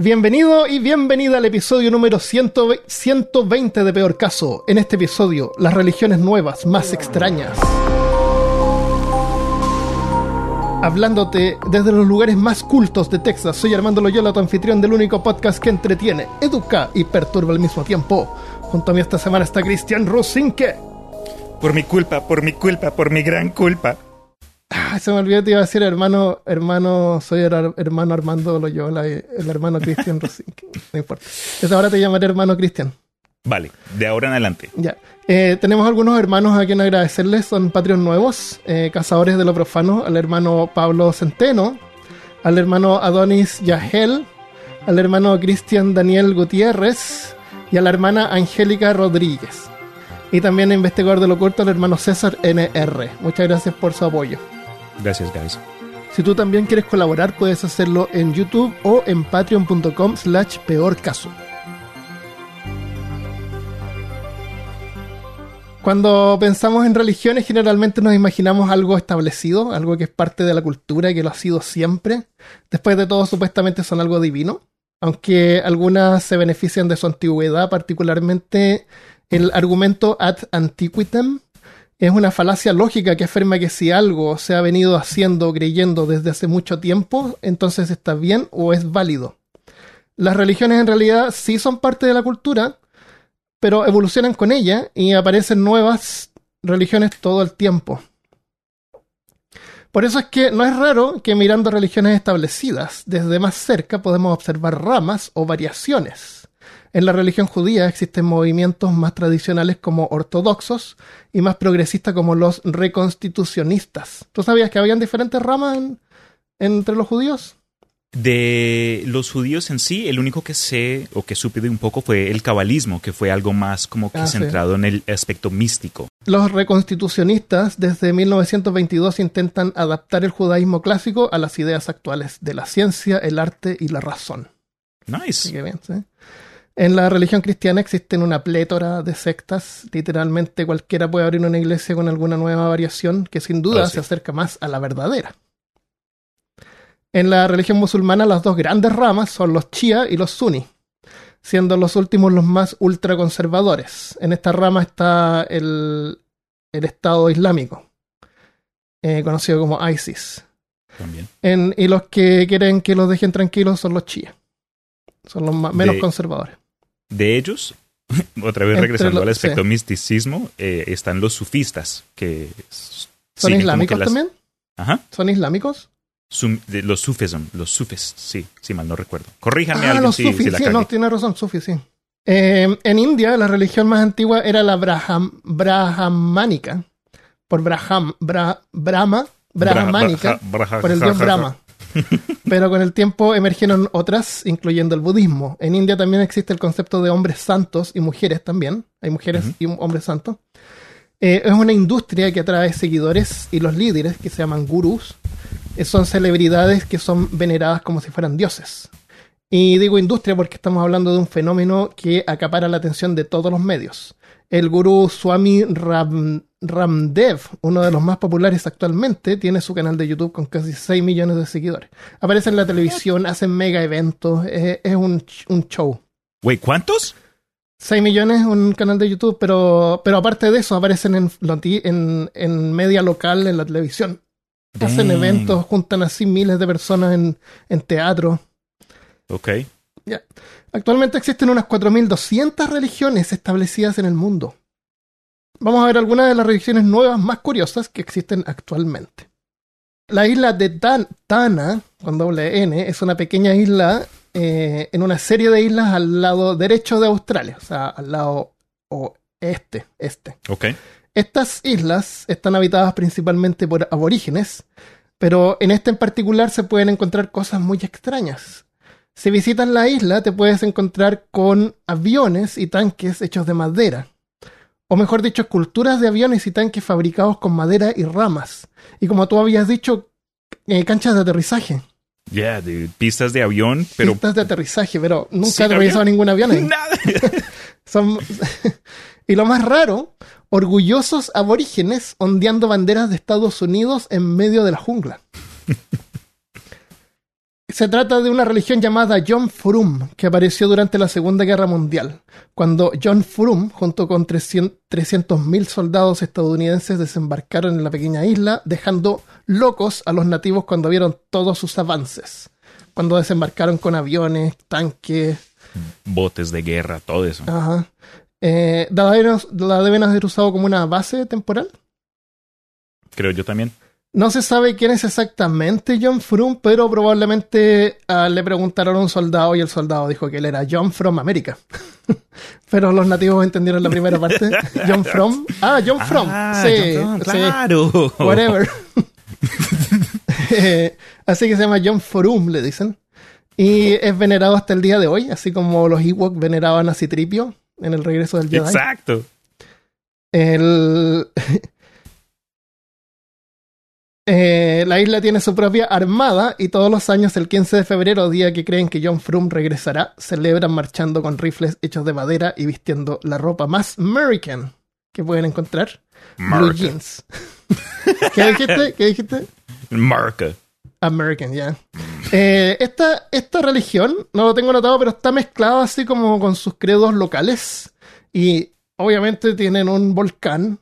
Bienvenido y bienvenida al episodio número 120 de Peor Caso. En este episodio, las religiones nuevas más extrañas. Hablándote desde los lugares más cultos de Texas, soy Armando Loyola, tu anfitrión del único podcast que entretiene, educa y perturba al mismo tiempo. Junto a mí esta semana está Cristian Rosinke. Por mi culpa, por mi culpa, por mi gran culpa. Ah, se me olvidó, te iba a decir hermano, hermano, soy el hermano Armando Loyola, el hermano Cristian Rosinke. No importa. Desde ahora te llamaré hermano Cristian. Vale, de ahora en adelante. Ya. Eh, tenemos algunos hermanos a quien agradecerles, son Patreon nuevos, eh, cazadores de lo profano, al hermano Pablo Centeno, al hermano Adonis Yahel, al hermano Cristian Daniel Gutiérrez y a la hermana Angélica Rodríguez. Y también investigador de lo corto, al hermano César NR. Muchas gracias por su apoyo. Gracias, guys. Si tú también quieres colaborar, puedes hacerlo en YouTube o en patreon.com slash peor caso. Cuando pensamos en religiones, generalmente nos imaginamos algo establecido, algo que es parte de la cultura que lo ha sido siempre. Después de todo, supuestamente son algo divino, aunque algunas se benefician de su antigüedad, particularmente el argumento ad antiquitem es una falacia lógica que afirma que si algo se ha venido haciendo o creyendo desde hace mucho tiempo, entonces está bien o es válido. Las religiones en realidad sí son parte de la cultura, pero evolucionan con ella y aparecen nuevas religiones todo el tiempo. Por eso es que no es raro que mirando religiones establecidas desde más cerca podemos observar ramas o variaciones. En la religión judía existen movimientos más tradicionales como ortodoxos y más progresistas como los reconstitucionistas. ¿Tú sabías que habían diferentes ramas entre los judíos? De los judíos en sí, el único que sé o que supe de un poco fue el cabalismo, que fue algo más como que Ah, sí. centrado en el aspecto místico. Los reconstitucionistas desde 1922 intentan adaptar el judaísmo clásico a las ideas actuales de la ciencia, el arte y la razón. Así Nice. que bien, ¿sí? En la religión cristiana existen una plétora de sectas. Literalmente cualquiera puede abrir una iglesia con alguna nueva variación que sin duda Ah, sí. se acerca más a la verdadera. En la religión musulmana las dos grandes ramas son los Shia y los Sunni, siendo los últimos los más ultraconservadores. En esta rama está el, el Estado Islámico, eh, conocido como ISIS. También. En- y los que quieren que los dejen tranquilos son los Shia. Son los más- menos De- conservadores. De ellos, otra vez regresando lo- al aspecto sí. misticismo, eh, están los sufistas, que ¿Son islámicos que las- también? Ajá. ¿Son islámicos? Sum- de los sufism, los sufis, sí, si mal no recuerdo. Corríjanme Ah, los si, sufis, si la sí, cagué. no, tiene razón, sufis, sí. Eh, en India, la religión más antigua era la braham, por Braham, Bra- Brahma, braja- por el dios Brahma. Pero con el tiempo emergieron otras, incluyendo el budismo. En India también existe el concepto de hombres santos y mujeres también. Hay mujeres y hombres santos. Eh, es una industria que atrae seguidores y los líderes, que se llaman gurús, eh, son celebridades que son veneradas como si fueran dioses. Y digo industria porque estamos hablando de un fenómeno que acapara la atención de todos los medios. El gurú Swami Ram- Ramdev, uno de los más populares actualmente, tiene su canal de YouTube con casi 6 millones de seguidores. Aparece en la televisión, hacen mega eventos, es, es un, un show. Güey, ¿cuántos? 6 millones un canal de YouTube, pero, pero aparte de eso, aparecen en, en, en media local, en la televisión. Hacen eventos, juntan así miles de personas en, en teatro. Ok. Ya. Actualmente existen unas 4.200 religiones establecidas en el mundo. Vamos a ver algunas de las religiones nuevas más curiosas que existen actualmente. La isla de Dan- Tana, con doble N, es una pequeña isla eh, en una serie de islas al lado derecho de Australia, o sea, al lado oeste, este. Ok. Estas islas están habitadas principalmente por aborígenes, pero en esta en particular se pueden encontrar cosas muy extrañas. Si visitas la isla te puedes encontrar con aviones y tanques hechos de madera. O mejor dicho, esculturas de aviones y tanques fabricados con madera y ramas. Y como tú habías dicho, eh, canchas de aterrizaje. Ya, de pistas de avión, pero Pistas de aterrizaje, pero nunca ¿Sin he aterrizado ningún avión ahí. nada. Son... y lo más raro, orgullosos aborígenes ondeando banderas de Estados Unidos en medio de la jungla. Se trata de una religión llamada John Frum, que apareció durante la Segunda Guerra Mundial, cuando John Frum, junto con 300.000 soldados estadounidenses, desembarcaron en la pequeña isla, dejando locos a los nativos cuando vieron todos sus avances. Cuando desembarcaron con aviones, tanques, botes de guerra, todo eso. Ajá. Eh, ¿la, deben, ¿La deben haber usado como una base temporal? Creo yo también. No se sabe quién es exactamente John Frum, pero probablemente uh, le preguntaron a un soldado y el soldado dijo que él era John from America. pero los nativos entendieron la primera parte. John From. Ah, John From. Ah, sí, John sí. claro. Whatever. Eh, así que se llama John Frum, le dicen. Y es venerado hasta el día de hoy, así como los Ewok veneraban a Citripio en el regreso del Jedi. Exacto. El... Eh, la isla tiene su propia armada y todos los años, el 15 de febrero, día que creen que John Frum regresará, celebran marchando con rifles hechos de madera y vistiendo la ropa más American que pueden encontrar. Blue America. jeans. ¿Qué dijiste? ¿Qué dijiste? Marca. American, ya. Eh, esta, esta religión, no lo tengo notado, pero está mezclada así como con sus credos locales. Y obviamente tienen un volcán.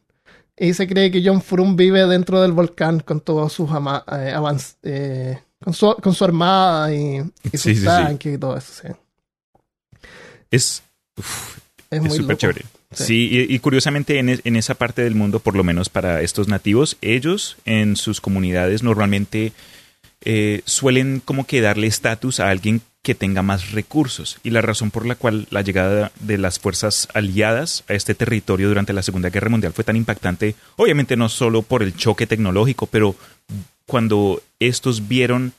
Y se cree que John Frum vive dentro del volcán con todos sus ama- eh, eh, con, su, con su armada y, y sus Sí, sí, sí. tanques y todo eso. sí. Es uf, Es es súper chévere. Sí. Sí, y, y curiosamente en, es- en esa parte del mundo, por lo menos para estos nativos, ellos en sus comunidades normalmente eh, suelen como que darle estatus a alguien que tenga más recursos. Y la razón por la cual la llegada de las fuerzas aliadas a este territorio durante la Segunda Guerra Mundial fue tan impactante, obviamente no solo por el choque tecnológico, pero cuando estos vieron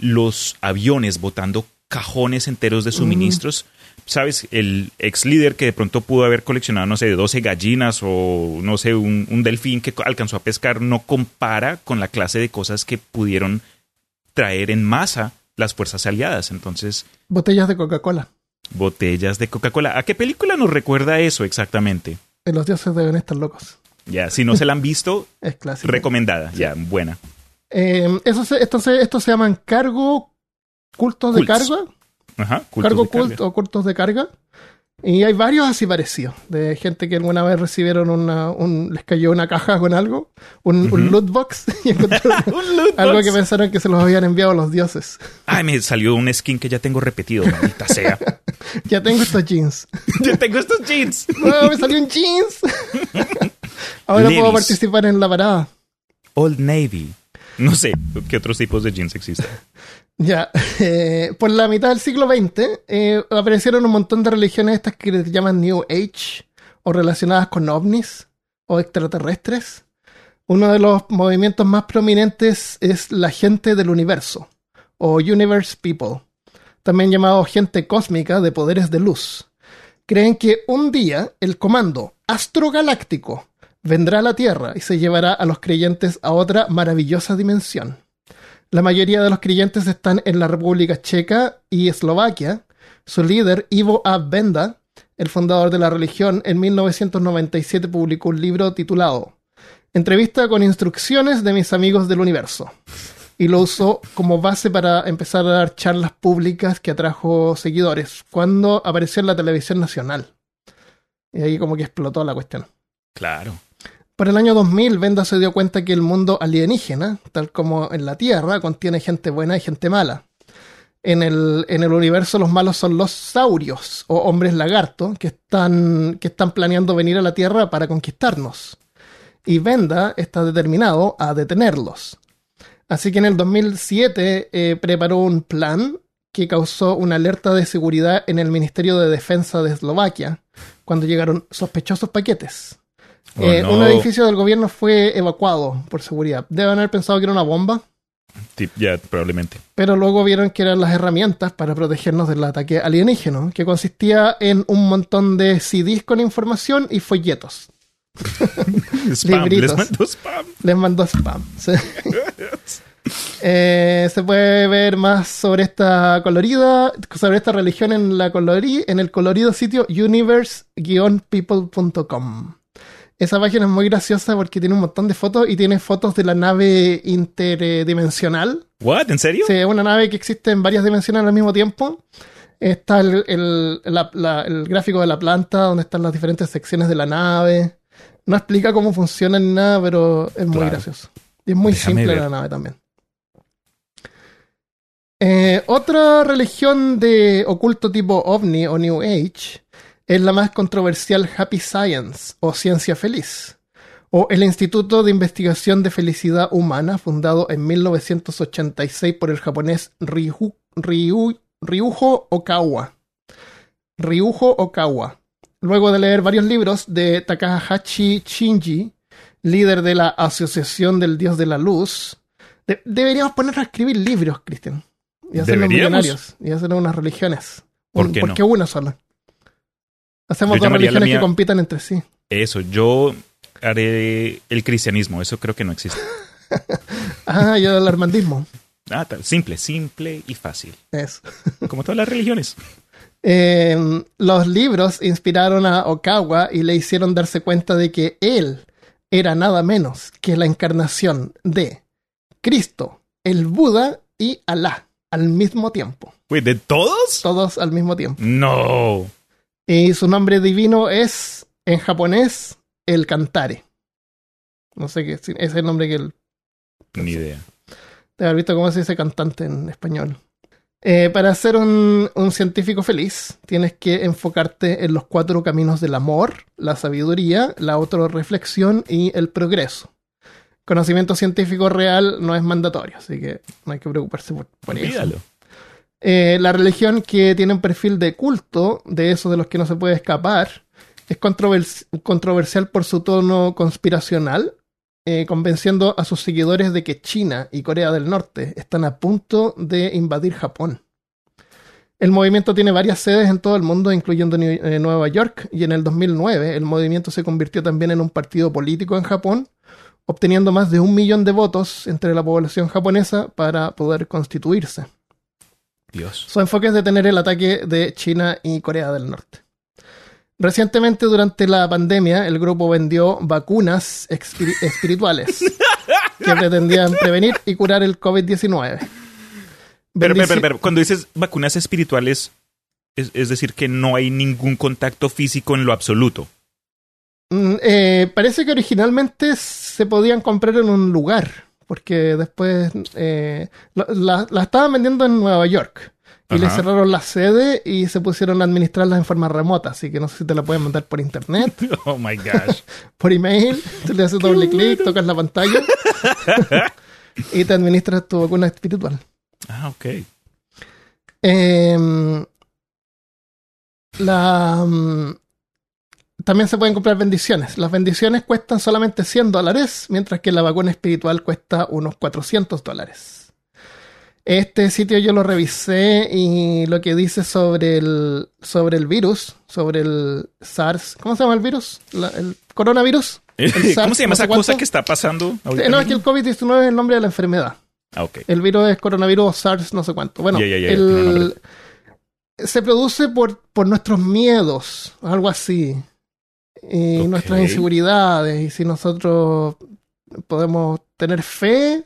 los aviones botando cajones enteros de suministros, ¿sabes? El ex líder que de pronto pudo haber coleccionado, no sé, 12 gallinas o, no sé, un, un delfín que alcanzó a pescar, no compara con la clase de cosas que pudieron traer en masa las fuerzas aliadas. Entonces, Botellas de Coca-Cola. botellas de Coca-Cola. ¿A qué película nos recuerda eso exactamente? Los dioses deben estar locos. Ya, si no se la han visto, Es clásico. recomendada. Ya, buena. Eh, eso se, entonces, estos se llaman cargo, cultos de carga. Ajá. cultos cargo de carga. o cultos de carga. Y hay varios así parecidos, de gente que alguna vez recibieron una, un, les cayó una caja con algo, un, un Ujú. loot box, y encontraron Un loot algo box. que pensaron que se los habían enviado los dioses. Ay, me salió un skin que ya tengo repetido, maldita sea. ya tengo estos jeans. ya tengo estos jeans. ¡Oh, me salió un jeans! Ahora puedo participar en la parada. Old Navy. No sé qué otros tipos de jeans existen. Ya, eh, por la mitad del siglo XX eh, aparecieron un montón de religiones estas que se llaman New Age o relacionadas con ovnis o extraterrestres. Uno de los movimientos más prominentes es la gente del universo o Universe People, también llamado gente cósmica de poderes de luz. Creen que un día el comando astrogaláctico vendrá a la Tierra y se llevará a los creyentes a otra maravillosa dimensión. La mayoría de los creyentes están en la República Checa y Eslovaquia. Su líder, Ivo A. Benda, el fundador de la religión, en 1997 publicó un libro titulado Entrevista con instrucciones de mis amigos del universo. Y lo usó como base para empezar a dar charlas públicas que atrajo seguidores cuando apareció en la televisión nacional. Y ahí como que explotó la cuestión. Claro. Por el año 2000, Benda se dio cuenta que el mundo alienígena, tal como en la Tierra, contiene gente buena y gente mala. En el, en el universo los malos son los saurios o hombres lagarto que están, que están planeando venir a la Tierra para conquistarnos. Y Benda está determinado a detenerlos. Así que en el 2007 eh, preparó un plan que causó una alerta de seguridad en el Ministerio de Defensa de Eslovaquia cuando llegaron sospechosos paquetes. Oh, Eh, no. Un edificio del gobierno fue evacuado por seguridad. Deben haber pensado que era una bomba, Sí, ya, probablemente. pero luego vieron que eran las herramientas para protegernos del ataque alienígeno, que consistía en un montón de CDs con información y folletos. Spam, les mando spam. Les mandó spam. Sí. Eh, se puede ver más sobre esta colorida, sobre esta religión en, la colori- en el colorido sitio universe-people.com. Esa página es muy graciosa porque tiene un montón de fotos y tiene fotos de la nave interdimensional ¿What? ¿En serio? Sí, es una nave que existe en varias dimensiones al mismo tiempo. Está el, el- la- la- el gráfico de la planta, donde están las diferentes secciones de la nave. No explica cómo funciona ni nada, pero es muy Claro. gracioso. Y es muy Déjame simple ver. la nave también. Eh, otra religión de oculto tipo ovni o New Age es la más controversial Happy Science o Ciencia Feliz, o el Instituto de Investigación de Felicidad Humana fundado en 1986 por el japonés Ryu- Ryu- Ryuho Okawa. Ryuho Okawa. Luego de leer varios libros de Takahashi Shinji, líder de la Asociación del Dios de la Luz, de- deberíamos ponernos a escribir libros, Cristian. Y hacernos ¿Deberíamos? millonarios. Y hacer unas religiones. ¿Por qué ¿Por no? una sola? Hacemos Yo dos religiones que compitan entre sí. Eso, yo haré el cristianismo. Eso creo que no existe. Ah, yo el armandismo. Ah, tal. Simple, simple y fácil. Eso. Como todas las religiones. Eh, los libros inspiraron a Okawa y le hicieron darse cuenta de que él era nada menos que la encarnación de Cristo, el Buda y Alá al mismo tiempo. Güey, ¿de todos? Todos al mismo tiempo. No. Y su nombre divino es, en japonés, el Cantare. No sé qué, ese es el nombre que él Ni idea. de haber visto cómo se dice cantante en español. Eh, para ser un, un científico feliz, tienes que enfocarte en los cuatro caminos del amor, la sabiduría, la autorreflexión y el progreso. Conocimiento científico real no es mandatorio, así que no hay que preocuparse por, por eso. Eh, la religión que tiene un perfil de culto, de esos de los que no se puede escapar, es controvers- controversial por su tono conspiracional, eh, convenciendo a sus seguidores de que China y Corea del Norte están a punto de invadir Japón. El movimiento tiene varias sedes en todo el mundo, incluyendo eh, Nueva York, y en el 2009 el movimiento se convirtió también en un partido político en Japón, obteniendo más de un millón de votos entre la población japonesa para poder constituirse. Dios. Su enfoque es detener el ataque de China y Corea del Norte. Recientemente, durante la pandemia, el grupo vendió vacunas espirituales que pretendían prevenir y curar el COVID-19. Pero, pero, pero, pero, cuando dices vacunas espirituales, es, es decir, que no hay ningún contacto físico en lo absoluto. Mm, eh, parece que originalmente se podían comprar en un lugar, porque después eh, la, la- la estaban vendiendo en Nueva York. Y le Ajá. cerraron la sede y se pusieron a administrarlas en forma remota, así que no sé si te la pueden mandar por internet. Oh my gosh. por email, tú le haces doble clic, tocas la pantalla y te administras tu vacuna espiritual. ah, ok. Em, la, mm, también se pueden comprar bendiciones. Las bendiciones cuestan solamente 100 dólares, mientras que la vacuna espiritual cuesta unos 400 dólares. Este sitio yo lo revisé y lo que dice sobre el, sobre el virus, sobre el SARS, ¿cómo se llama el virus? La- el coronavirus. El SARS, ¿Cómo se llama no esa cosa que está pasando? ahorita Eh, No, es que el COVID-19 es el nombre de la enfermedad. Ah, ok. El virus es coronavirus SARS, no sé cuánto. Bueno, el- se produce por, por nuestros miedos, algo así. Y nuestras inseguridades. Y si nosotros podemos tener fe,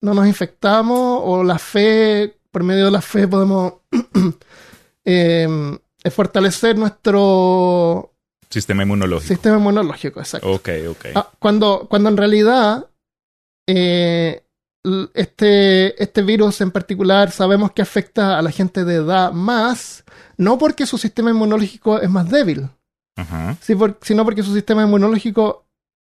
no nos infectamos. O la fe, por medio de la fe, podemos eh, fortalecer nuestro Sistema inmunológico. sistema inmunológico. Exacto. Ok, ok. Ah, cuando, cuando en realidad eh, este, este virus en particular sabemos que afecta a la gente de edad más, no porque su sistema inmunológico es más débil, Ajá. si por- sino porque su sistema inmunológico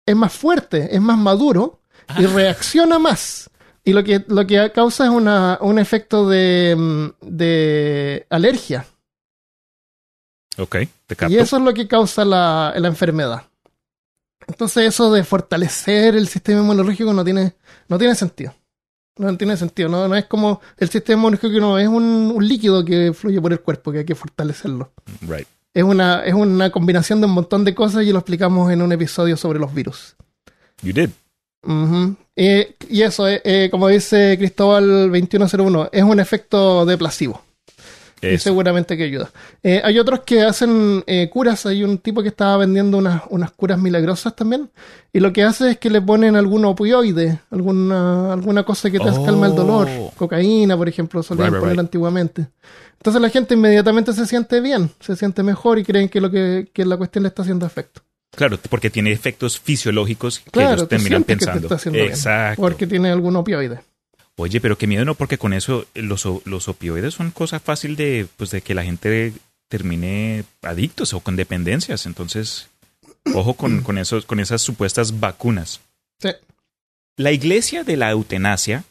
es más fuerte, es más maduro y reacciona más. Y lo que, lo que causa es una, un efecto de, mm, de alergia. Ok, te capto. Y eso es lo que causa la, la enfermedad. Entonces eso de fortalecer el sistema inmunológico no tiene, no tiene sentido. No tiene sentido. No, no es como el sistema inmunológico no es un, un líquido que fluye por el cuerpo, que hay que fortalecerlo. Right. Es una, es una combinación de un montón de cosas y lo explicamos en un episodio sobre los virus. You did. Eh, y eso, eh, eh, como dice Cristóbal 2101, es un efecto de placebo. Y seguramente que ayuda. Eh, hay otros que hacen eh, curas. Hay un tipo que estaba vendiendo unas, unas curas milagrosas también. Y lo que hace es que le ponen algún opioide, alguna, alguna cosa que te Oh. calma el dolor. Cocaína, por ejemplo, solían Right, right, poner right. antiguamente. Entonces la gente inmediatamente se siente bien, se siente mejor y creen que lo que, que la cuestión le está haciendo efecto. Claro, porque tiene efectos fisiológicos que Claro, ellos terminan sientes que te pensando. está haciendo bien, Exacto. porque tiene algún opioide. Oye, pero qué miedo, ¿no? Porque con eso eh, los, los opioides son cosa fácil de, pues, de que la gente termine adictos o con dependencias. Entonces, ojo con, con, esos, con esas supuestas vacunas. Sí. La iglesia de la eutanasia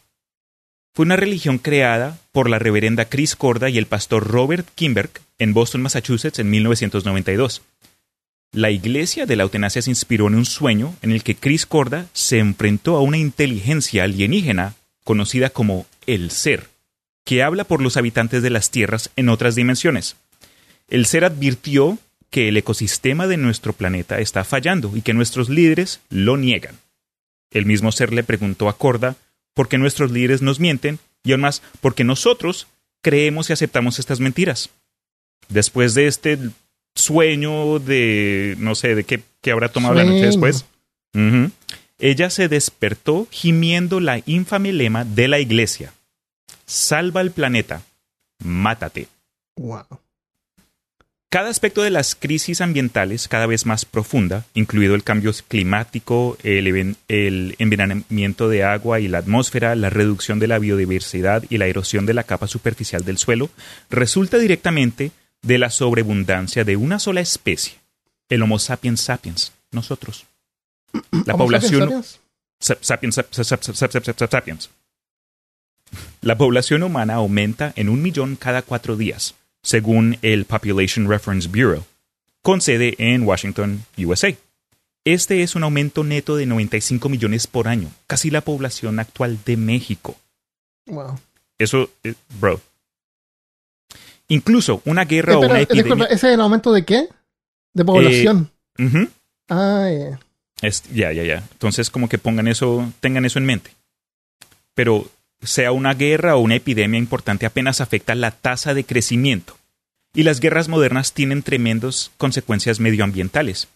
fue una religión creada por la reverenda Chris Corda y el pastor Robert Kimberg en Boston, Massachusetts, en 1992. La iglesia de la eutanasia se inspiró en un sueño en el que Chris Corda se enfrentó a una inteligencia alienígena conocida como el ser, que habla por los habitantes de las tierras en otras dimensiones. El ser advirtió que el ecosistema de nuestro planeta está fallando y que nuestros líderes lo niegan. El mismo ser le preguntó a Corda por qué nuestros líderes nos mienten y aún más porque nosotros creemos y aceptamos estas mentiras. Después de este sueño de, no sé, de qué, qué habrá tomado la noche después, ella se despertó gimiendo la infame lema de la iglesia. Salva el planeta, mátate. Wow. Cada aspecto de las crisis ambientales cada vez más profunda, incluido el cambio climático, el, el envenenamiento de agua y la atmósfera, la reducción de la biodiversidad y la erosión de la capa superficial del suelo, resulta directamente de la sobreabundancia de una sola especie, el Homo sapiens sapiens, nosotros. La ¿Homo población sapiens Sap- sapiens, sap- sap- sap- sap- sap- sap- sapiens. La población humana aumenta en un millón cada cuatro días, según el Population Reference Bureau, con sede en Washington, USA. Este es un aumento neto de 95 millones por año, casi la población actual de México. Wow. Eso, eh, bro. Incluso una guerra Eh, o una eh, epidemia. disculpa, ¿ese es el aumento de qué? De población. Ah, ya. Ya, ya, ya. Entonces, como que pongan eso, tengan eso en mente. Pero sea una guerra o una epidemia importante, apenas afecta la tasa de crecimiento. Y las guerras modernas tienen tremendas consecuencias medioambientales.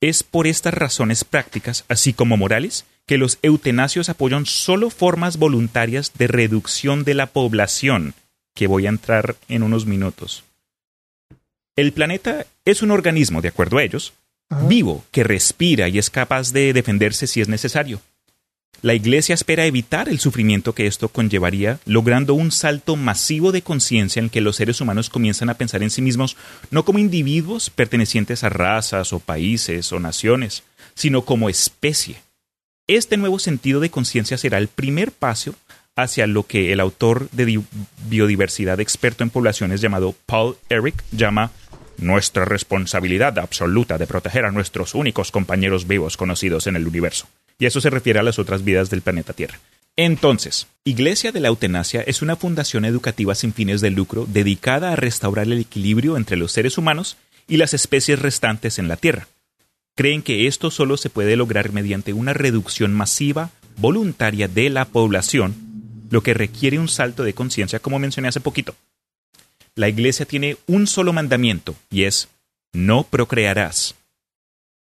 Es por estas razones prácticas, así como morales, que los eutanasios apoyan solo formas voluntarias de reducción de la población, que voy a entrar en unos minutos. El planeta es un organismo, de acuerdo a ellos, Vivo, que respira y es capaz de defenderse si es necesario. La Iglesia espera evitar el sufrimiento que esto conllevaría, logrando un salto masivo de conciencia en que los seres humanos comienzan a pensar en sí mismos no como individuos pertenecientes a razas o países o naciones, sino como especie. Este nuevo sentido de conciencia será el primer paso hacia lo que el autor de di- biodiversidad experto en poblaciones llamado Paul Eric llama nuestra responsabilidad absoluta de proteger a nuestros únicos compañeros vivos conocidos en el universo. Y eso se refiere a las otras vidas del planeta Tierra. Entonces, Iglesia de la Eutanasia es una fundación educativa sin fines de lucro dedicada a restaurar el equilibrio entre los seres humanos y las especies restantes en la Tierra. Creen que esto solo se puede lograr mediante una reducción masiva, voluntaria de la población, lo que requiere un salto de conciencia como mencioné hace poquito. La Iglesia tiene un solo mandamiento y es no procrearás.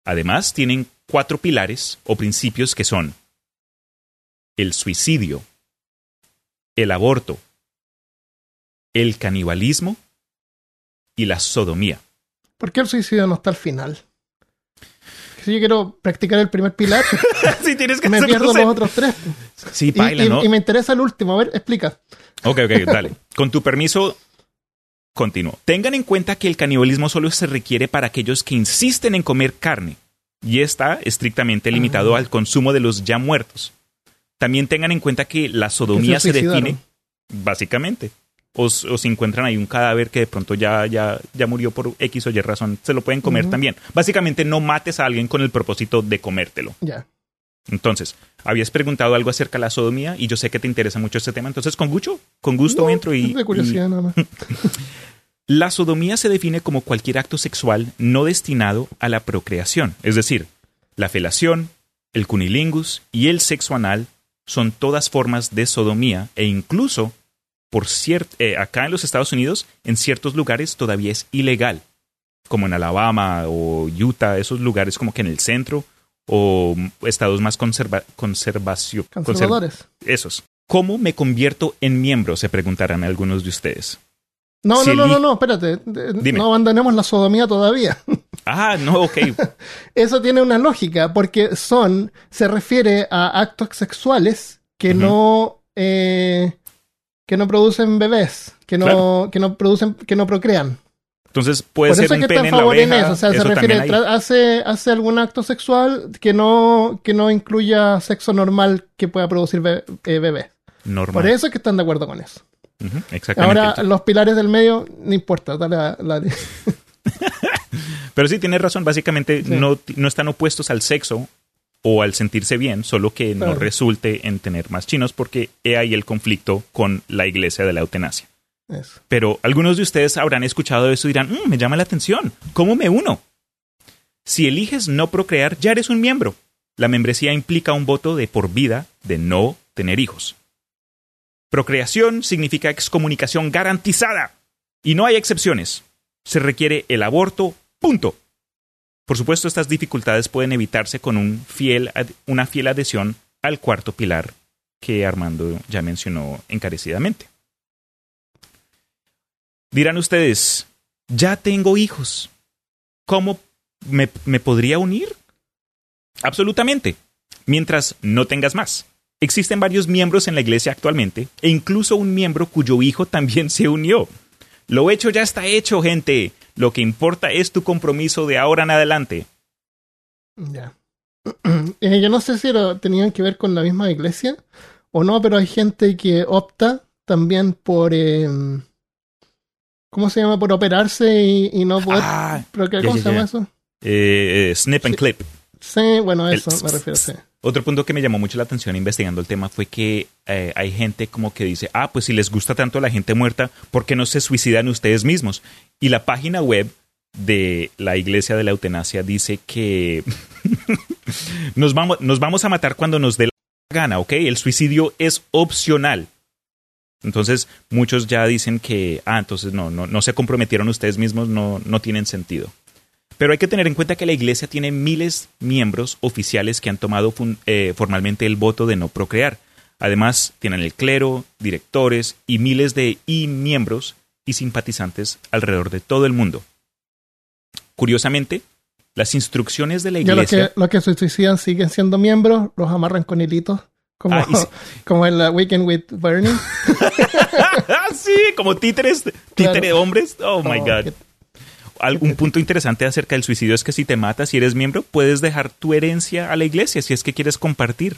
Además, tienen cuatro pilares o principios que son el suicidio, el aborto, el canibalismo y la sodomía. ¿Por qué el suicidio no está al final? Si yo quiero practicar el primer pilar, sí, tienes que me pierdo los otros tres. Sí, Y, baila, y- ¿no? y me interesa el último. A ver, explica. Ok, ok, dale. Con tu permiso, continúo. Tengan en cuenta que el canibalismo solo se requiere para aquellos que insisten en comer carne y está estrictamente limitado Ah. al consumo de los ya muertos. También tengan en cuenta que la sodomía se se define básicamente. O, si encuentran ahí un cadáver que de pronto ya, ya, ya murió por X o Y razón, se lo pueden comer también. Básicamente no mates a alguien con el propósito de comértelo. Ya. Entonces, habías preguntado algo acerca de la sodomía y yo sé que te interesa mucho este tema, entonces con gusto, con gusto No, entro y, de curiosidad nada más. La sodomía se define como cualquier acto sexual no destinado a la procreación, es decir, la felación, el cunilingus y el sexo anal son todas formas de sodomía e incluso por cierto, eh, acá en los Estados Unidos, en ciertos lugares todavía es ilegal, como en Alabama o Utah, esos lugares como que en el centro o estados más conserva conservación, conservadores. esos. ¿Cómo me convierto en miembro? Se preguntarán algunos de ustedes. No, no, no, no, no, espérate. No abandonemos la sodomía todavía. Ah, no, ok. Eso tiene una lógica, porque son, se refiere a actos sexuales que no, eh, que no producen bebés, que no, que no producen, que no procrean. Entonces puede ser un que pene en la oveja, eso. O sea, se refiere, hace, hace algún acto sexual que no, que no incluya sexo normal que pueda producir eh, bebés. Normal. Por eso es que están de acuerdo con eso. exactamente. Ahora, los pilares del medio, no importa, dale la... Pero sí, tienes razón. Básicamente no, no están opuestos al sexo o al sentirse bien, solo que no resulte en tener más chinos porque he ahí el conflicto con la iglesia de la eutanasia. Pero algunos de ustedes habrán escuchado eso y dirán, mm, me llama la atención, ¿cómo me uno? Si eliges no procrear, ya eres un miembro. La membresía implica un voto de por vida de no tener hijos. Procreación significa excomunicación garantizada y no hay excepciones. Se requiere el aborto Punto. Por supuesto, estas dificultades pueden evitarse con un fiel, una fiel adhesión al cuarto pilar que Armando ya mencionó encarecidamente. Dirán ustedes, ya tengo hijos. ¿Cómo me, podría unir? Absolutamente. Mientras no tengas más. Existen varios miembros en la iglesia actualmente e incluso un miembro cuyo hijo también se unió. Lo hecho ya está hecho, gente. Lo que importa es tu compromiso de ahora en adelante. Ya. Eh, yo no sé si lo tenían que ver con la misma iglesia o no, pero hay gente que opta también por. Em, ¿Cómo se llama? Por operarse y, no poder. Ah, ¿Cómo se llama eso? Eh, eh, snip and clip. Sí, bueno, eso me refiero, sí. Otro punto que me llamó mucho la atención investigando el tema fue que eh, hay gente como que dice, ah, pues si les gusta tanto la gente muerta, ¿por qué no se suicidan ustedes mismos? Y la página web de la Iglesia de la Eutanasia dice que nos, vamos, nos vamos a matar cuando nos dé la gana, ¿ok? El suicidio es opcional. Entonces muchos ya dicen que, ah, entonces no, no, no se comprometieron ustedes mismos, no, no tienen sentido. Pero hay que tener en cuenta que la Iglesia tiene miles de miembros oficiales que han tomado eh, formalmente el voto de no procrear. Además, tienen el clero, directores y miles de y miembros y simpatizantes alrededor de todo el mundo. Curiosamente, las instrucciones de la iglesia. Los que, los que suicidan siguen siendo miembros, los amarran con hilitos. Como, ah, como en la Weekend with Bernie. sí, como títeres, títere hombres. Oh, my oh, God algún punto interesante acerca del suicidio es que si te matas y eres miembro, puedes dejar tu herencia a la iglesia si es que quieres compartir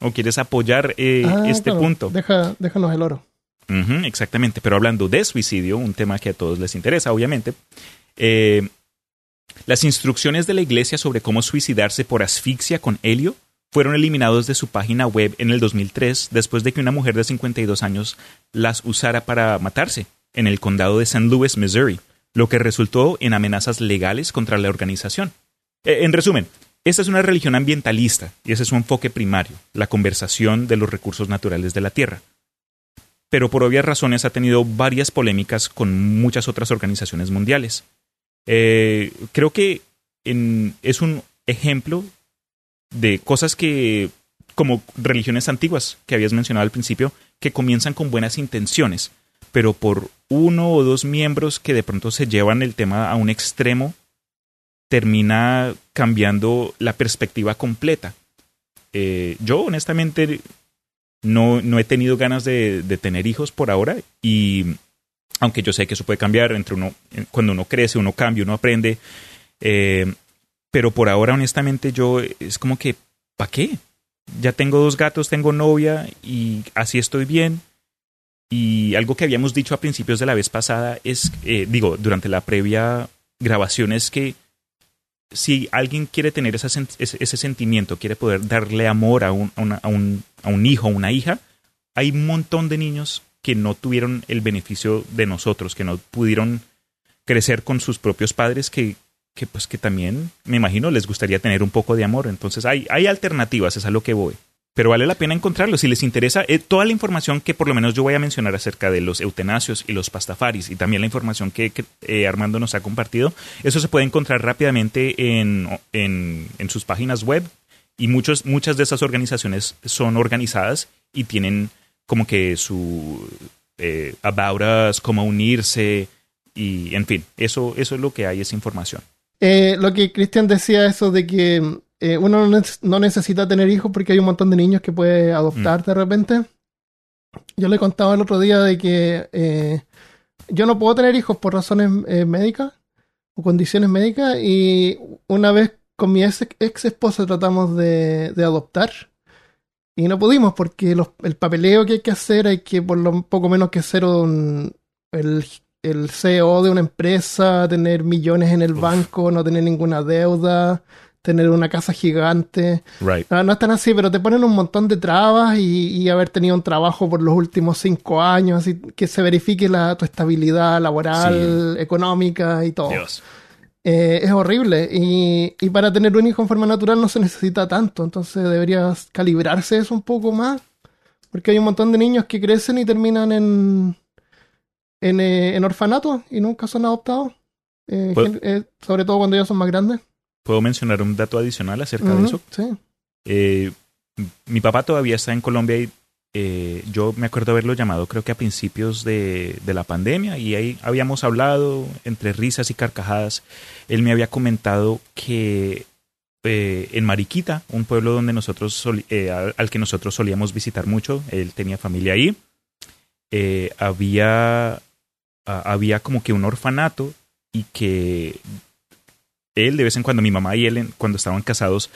o quieres apoyar eh, ah, este punto. Deja, déjanos el oro. exactamente, pero hablando de suicidio, un tema que a todos les interesa, obviamente, eh, las instrucciones de la iglesia sobre cómo suicidarse por asfixia con helio fueron eliminados de su página web en el 2003 después de que una mujer de 52 años las usara para matarse en el condado de St. Louis, Missouri lo que resultó en amenazas legales contra la organización. E, en resumen, esta es una religión ambientalista y ese es su enfoque primario, la conversación de los recursos naturales de la Tierra. Pero por obvias razones ha tenido varias polémicas con muchas otras organizaciones mundiales. Eh, creo que es un ejemplo de cosas que, como religiones antiguas que habías mencionado al principio, que comienzan con buenas intenciones, pero por uno o dos miembros que de pronto se llevan el tema a un extremo, termina cambiando la perspectiva completa. Eh, yo honestamente no, no, he tenido ganas de, tener hijos por ahora y aunque yo sé que eso puede cambiar entre uno, cuando uno crece, uno cambia, uno aprende, eh, pero por ahora honestamente yo es como que, ¿para qué? Ya tengo dos gatos, tengo novia y así estoy bien y algo que habíamos dicho a principios de la vez pasada es, eh, digo, durante la previa grabación es que si alguien quiere tener ese, ese, sentimiento, quiere poder darle amor a un, a, un, a un hijo o una hija, hay un montón de niños que no tuvieron el beneficio de nosotros, que no pudieron crecer con sus propios padres, que, que pues que también, me imagino, les gustaría tener un poco de amor. Entonces hay, hay alternativas, es a lo que voy. pero vale la pena encontrarlo. Si les interesa eh, toda la información que por lo menos yo voy a mencionar acerca de los eutanasios y los pastafaris y también la información que, eh, Armando nos ha compartido, eso se puede encontrar rápidamente en, en, sus páginas web y muchos, muchas de esas organizaciones son organizadas y tienen como que su eh, about us, cómo unirse y en fin, eso, eso es lo que hay, esa información. Eh, lo que Cristian decía, eso de que eh, uno no necesita tener hijos porque hay un montón de niños que puede adoptar mm. de repente. Yo le contaba el otro día de que eh, yo no puedo tener hijos por razones médicas o condiciones médicas y una vez con mi ex, esposa tratamos de, adoptar y no pudimos porque el papeleo que hay que hacer hay que por lo poco menos que ser un, el, el CEO de una empresa, tener millones en el banco, no tener ninguna deuda, tener una casa gigante. No, no, es tan así, pero te ponen un montón de trabas y, haber tenido un trabajo por los últimos cinco años, así que se verifique la, tu estabilidad laboral, económica y todo. Eh, es horrible. Y, y, para tener un hijo en forma natural no se necesita tanto. Entonces deberías calibrarse eso un poco más. Porque hay un montón de niños que crecen y terminan en, en, eh, en orfanatos y nunca son adoptados. Eh, pues sobre todo cuando ya son más grandes. ¿Puedo mencionar un dato adicional acerca de eso? Sí. Eh, mi papá todavía está en Colombia y eh, yo me acuerdo haberlo llamado creo que a principios de, la pandemia y ahí habíamos hablado entre risas y carcajadas. Él me había comentado que eh, en Mariquita, un pueblo donde nosotros al, que nosotros solíamos visitar mucho, él tenía familia ahí, había, había como que un orfanato y que él de vez en cuando, mi mamá y él, cuando estaban casados,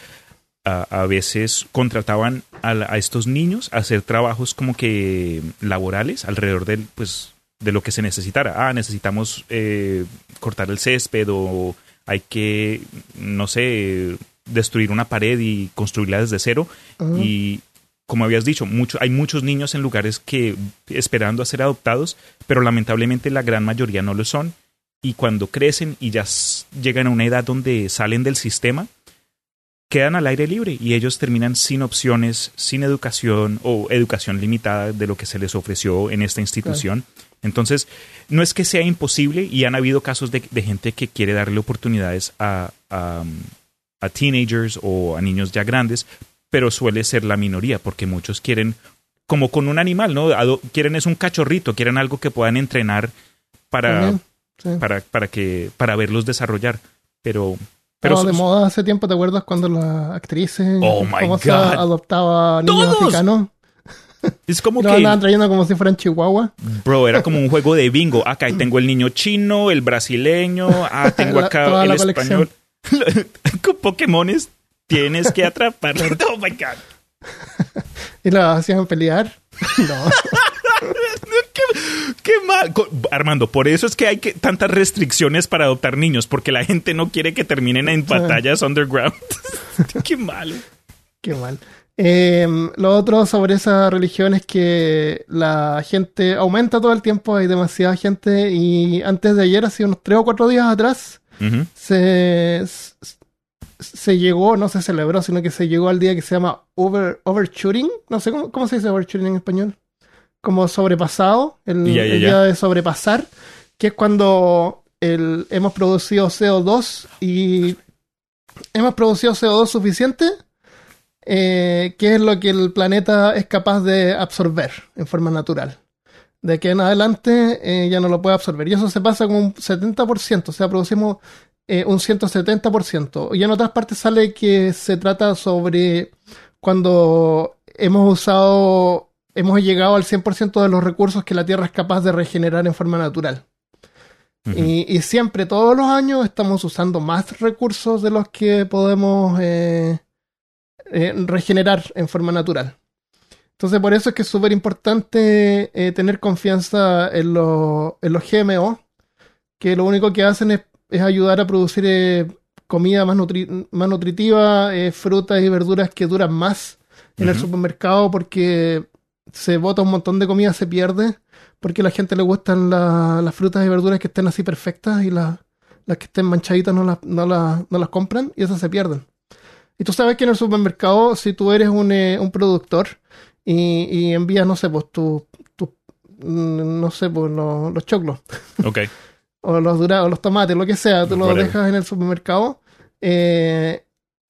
a, veces contrataban a, estos niños a hacer trabajos como que laborales alrededor del, pues, de lo que se necesitara. Ah, necesitamos eh, cortar el césped o hay que, no sé, destruir una pared y construirla desde cero. Y como habías dicho, mucho, hay muchos niños en lugares que esperando a ser adoptados, pero lamentablemente la gran mayoría no lo son y cuando crecen y ya llegan a una edad donde salen del sistema, quedan al aire libre y ellos terminan sin opciones, sin educación o educación limitada de lo que se les ofreció en esta institución. Entonces, no es que sea imposible y han habido casos de, gente que quiere darle oportunidades a, a, a, teenagers o a niños ya grandes, pero suele ser la minoría porque muchos quieren, como con un animal, ¿no? quieren es un cachorrito, quieren algo que puedan entrenar para, para, para, que, para verlos desarrollar. Pero, pero de moda hace tiempo, ¿te acuerdas cuando las actrices oh my God. adoptaba niños africanos? Es como que. Lo andaban trayendo como si fueran chihuahua. Bro, era como un juego de bingo. Acá tengo el niño chino, el brasileño, ah, tengo acá el español. Con Pokémones tienes que atrapar. oh my God. ¿Y lo hacían pelear? No. qué, mal. Armando, por eso es que hay que, tantas restricciones para adoptar niños, porque la gente no quiere que terminen en batallas underground. qué mal. Qué mal. Em, lo otro sobre esa religión es que la gente aumenta todo el tiempo, hay demasiada gente y antes de ayer, hace unos tres o cuatro días atrás, se, se llegó, no se celebró, sino que se llegó al día que se llama over, overshooting. No sé cómo, cómo se dice overshooting en español como sobrepasado, el, día de sobrepasar, que es cuando el, hemos producido CO2 y hemos producido CO2 suficiente, eh, que es lo que el planeta es capaz de absorber en forma natural. De que en adelante eh, ya no lo puede absorber. Y eso se pasa con un 70%, o sea, producimos eh, un 170%. Y en otras partes sale que se trata sobre cuando hemos usado hemos llegado al 100% de los recursos que la Tierra es capaz de regenerar en forma natural. y, siempre, todos los años, estamos usando más recursos de los que podemos eh, eh, regenerar en forma natural. Entonces, por eso es que es súper importante eh, tener confianza en, en, los GMO, que lo único que hacen es, ayudar a producir comida más, más nutritiva, frutas y verduras que duran más en el supermercado porque se bota un montón de comida, se pierde, porque a la gente le gustan las frutas y verduras que estén así perfectas y las que estén manchaditas no las, no, las, no las compran y esas se pierden. Y tú sabes que en el supermercado, si tú eres un, eh, un productor y, y envías, no sé, pues tu, tu mm, no sé, pues los, los choclos. Ok. o los durados, los tomates, lo que sea, tú los dejas en el supermercado. eh,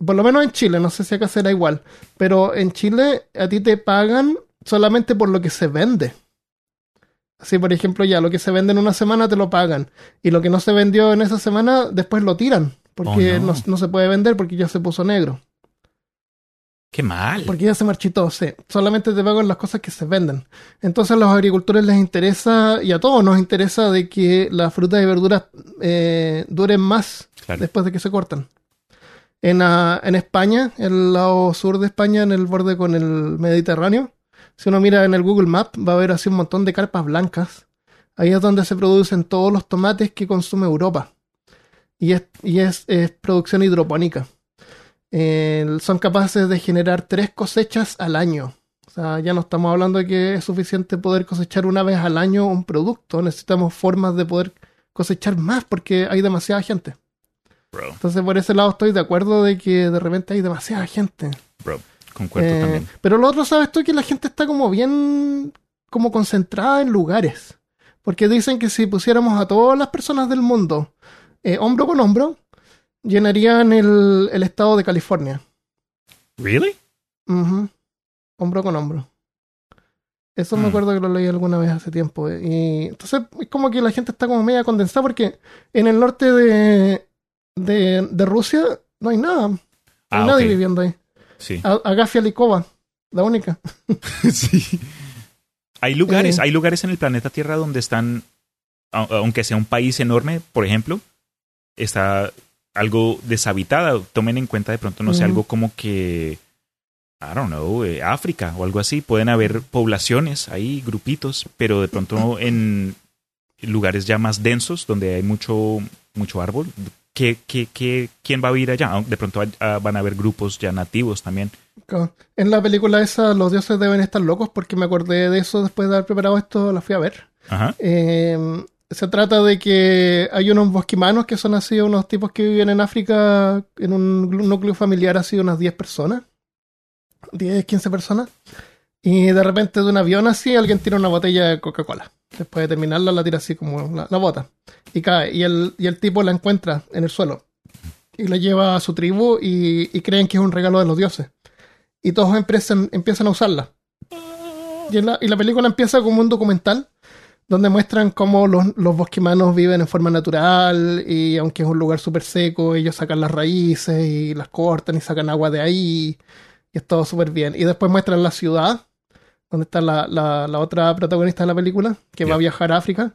por lo menos en Chile, no sé si acá será igual, pero en Chile a ti te pagan solamente por lo que se vende. Así, por ejemplo, ya lo que se vende en una semana te lo pagan y lo que no se vendió en esa semana después lo tiran porque Oh, no. no. no se puede vender porque ya se puso negro, Qué mal. porque ya se marchitó, sí. Solamente te pagan las cosas que se venden. Entonces a los agricultores les interesa y a todos nos interesa de que las frutas y verduras eh, duren más Claro. después de que se cortan. En, ah, en España, el lado sur de España, en el borde con el Mediterráneo, si uno mira en el Google Map, va a ver así un montón de carpas blancas. Ahí es donde se producen todos los tomates que consume Europa. Y es, y es, es producción hidropónica. Eh, son capaces de generar tres cosechas al año. O sea, ya no estamos hablando de que es suficiente poder cosechar una vez al año un producto. Necesitamos formas de poder cosechar más porque hay demasiada gente. Bro, Entonces, por ese lado estoy de acuerdo de que de repente hay demasiada gente. bro. Concuerdo Eh, también. Pero lo otro, ¿sabes tú? Que la gente está como bien, como concentrada en lugares. Porque dicen que si pusiéramos a todas las personas del mundo eh, hombro con hombro, llenarían el, el estado de California. ¿Really? Hombro con hombro. Eso me Mm. acuerdo que lo leí alguna vez hace tiempo. eh, Y entonces es como que la gente está como media condensada porque en el norte de, de, de Rusia no hay nada. No hay Ah, nadie viviendo ahí. Sí. A- Agafia Likova, la única. sí. Hay lugares, Eh. hay lugares en el planeta Tierra donde están, aunque sea un país enorme, por ejemplo, está algo deshabitada. Tomen en cuenta de pronto, no sé, algo como que, I don't know, eh, África o algo así. Pueden haber poblaciones ahí, grupitos, pero de pronto en lugares ya más densos, donde hay mucho, mucho árbol. ¿Qué, qué, qué, quién va a vivir allá? De pronto ah, van a haber grupos ya nativos también. En la película esa, los dioses deben estar locos porque me acordé de eso después de haber preparado esto, la fui a ver. Ajá. Eh, se trata de que hay unos bosquimanos que son así, unos tipos que viven en África en un núcleo familiar así, unas 10 personas. 10, 15 personas. Y de repente de un avión así, alguien tira una botella de Coca-Cola. Después de terminarla, la tira así como la, la bota. Y cae. Y el, y el tipo la encuentra en el suelo. Y la lleva a su tribu y, y creen que es un regalo de los dioses. Y todos empiezan, empiezan a usarla. Y, la, y la película empieza como un documental donde muestran cómo los, los bosquimanos viven en forma natural y aunque es un lugar súper seco, ellos sacan las raíces y las cortan y sacan agua de ahí y es todo súper bien. Y después muestran la ciudad, donde está la, la, la otra protagonista de la película, que va a viajar a África.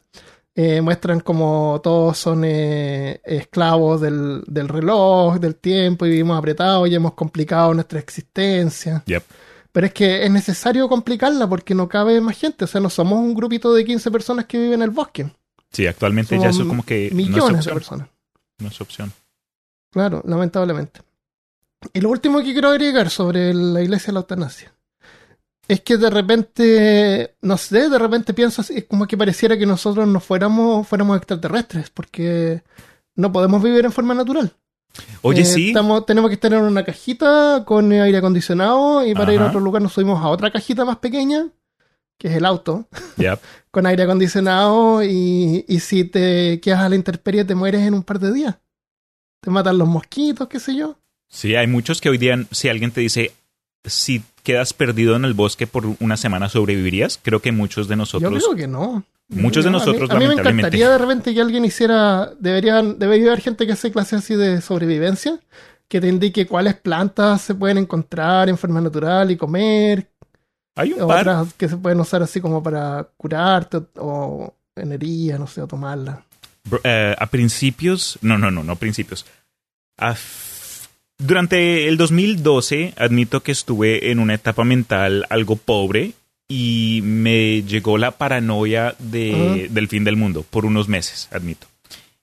Eh, muestran como todos son eh, esclavos del, del reloj, del tiempo, y vivimos apretados y hemos complicado nuestra existencia. Yep. Pero es que es necesario complicarla porque no cabe más gente. O sea, no somos un grupito de 15 personas que viven en el bosque. Sí, actualmente ya eso como que no es Millones de opción. personas. No es opción. Claro, lamentablemente. Y lo último que quiero agregar sobre la iglesia de la eutanasia es que de repente, no sé, de repente pienso así, es como que pareciera que nosotros no fuéramos, fuéramos extraterrestres, porque no podemos vivir en forma natural. Oye, Eh, sí. estamos- tenemos que estar en una cajita con aire acondicionado y para ir a otro lugar nos subimos a otra cajita más pequeña, que es el auto, Yep. con aire acondicionado y, y si te quedas a la intemperie te mueres en un par de días. Te matan los mosquitos, qué sé yo. Sí, hay muchos que hoy día, si alguien te dice, si quedas perdido en el bosque por una semana, ¿sobrevivirías? Creo que muchos de Yo nosotros... creo que no. Muchos de A mí- nosotros, A mí, me encantaría de repente que alguien hiciera. Deberían, debería haber gente que hace clases así de sobrevivencia, que te indique cuáles plantas se pueden encontrar en forma natural y comer, Hay un par. otras que se pueden usar así como para curarte o, o en heridas, no sé, o tomarla. Bro, eh, a principios, no, no, no, no principios. A durante el 2012, admito que estuve en una etapa mental algo pobre y me llegó la paranoia de, del fin del mundo por unos meses, admito.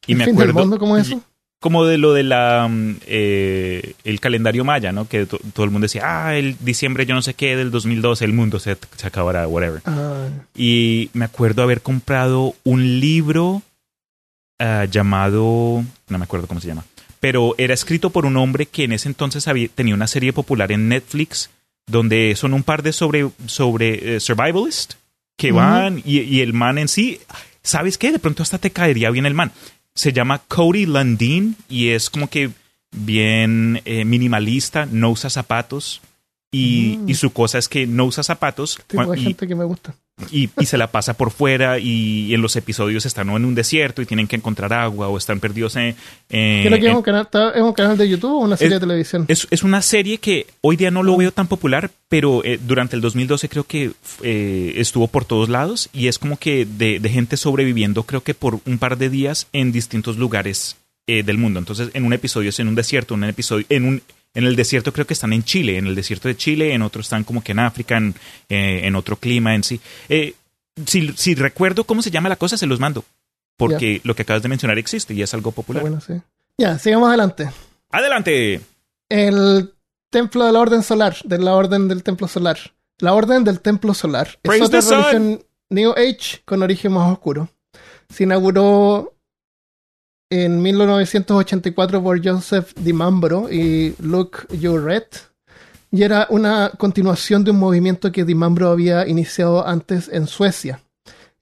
Y ¿El me fin del acuerdo mundo cómo es eso? como de lo de la mm, eh, el calendario maya, ¿no? Que to- todo el mundo decía, ah, el diciembre yo no sé qué del 2012 el mundo se, se acabará, whatever. Ah, Y me acuerdo haber comprado un libro ah, llamado, no me acuerdo cómo se llama, pero era escrito por un hombre que en ese entonces había, tenía una serie popular en Netflix donde son un par de sobre, sobre eh, survivalist que van y, y el man en sí, ¿sabes qué? De pronto hasta te caería bien el man. Se llama Cody Landine y es como que bien eh, minimalista, no usa zapatos y, Mm. y su cosa es que no usa zapatos Tipo de gente que me gusta. Y- y se la pasa por fuera y, en los episodios están o en un desierto y tienen que encontrar agua o están perdidos en... Creo que es un, canal, es un canal de YouTube o una serie de televisión. es, es una serie que hoy día no lo veo tan popular, pero eh, durante el 2012 creo que eh, estuvo por todos lados y es como que de, de gente sobreviviendo, creo que por un par de días en distintos lugares eh, del mundo. Entonces, en un episodio es en un desierto, en un episodio, en un en el desierto creo que están en Chile, en el desierto de Chile, en otro están como que en África, en, eh, en otro clima en sí. Eh, si, si recuerdo cómo se llama la cosa, se los mando. Porque lo que acabas de mencionar existe y es algo popular. bueno, sí. Ya, sigamos adelante. ¡Adelante! El templo de la orden solar, de la orden del templo solar. La orden del templo solar. Praise es otra religión New Age con origen más oscuro. Se inauguró en 1984 por Joseph DiMambro y Luke Jouret. Y era una continuación de un movimiento que DiMambro había iniciado antes en Suecia.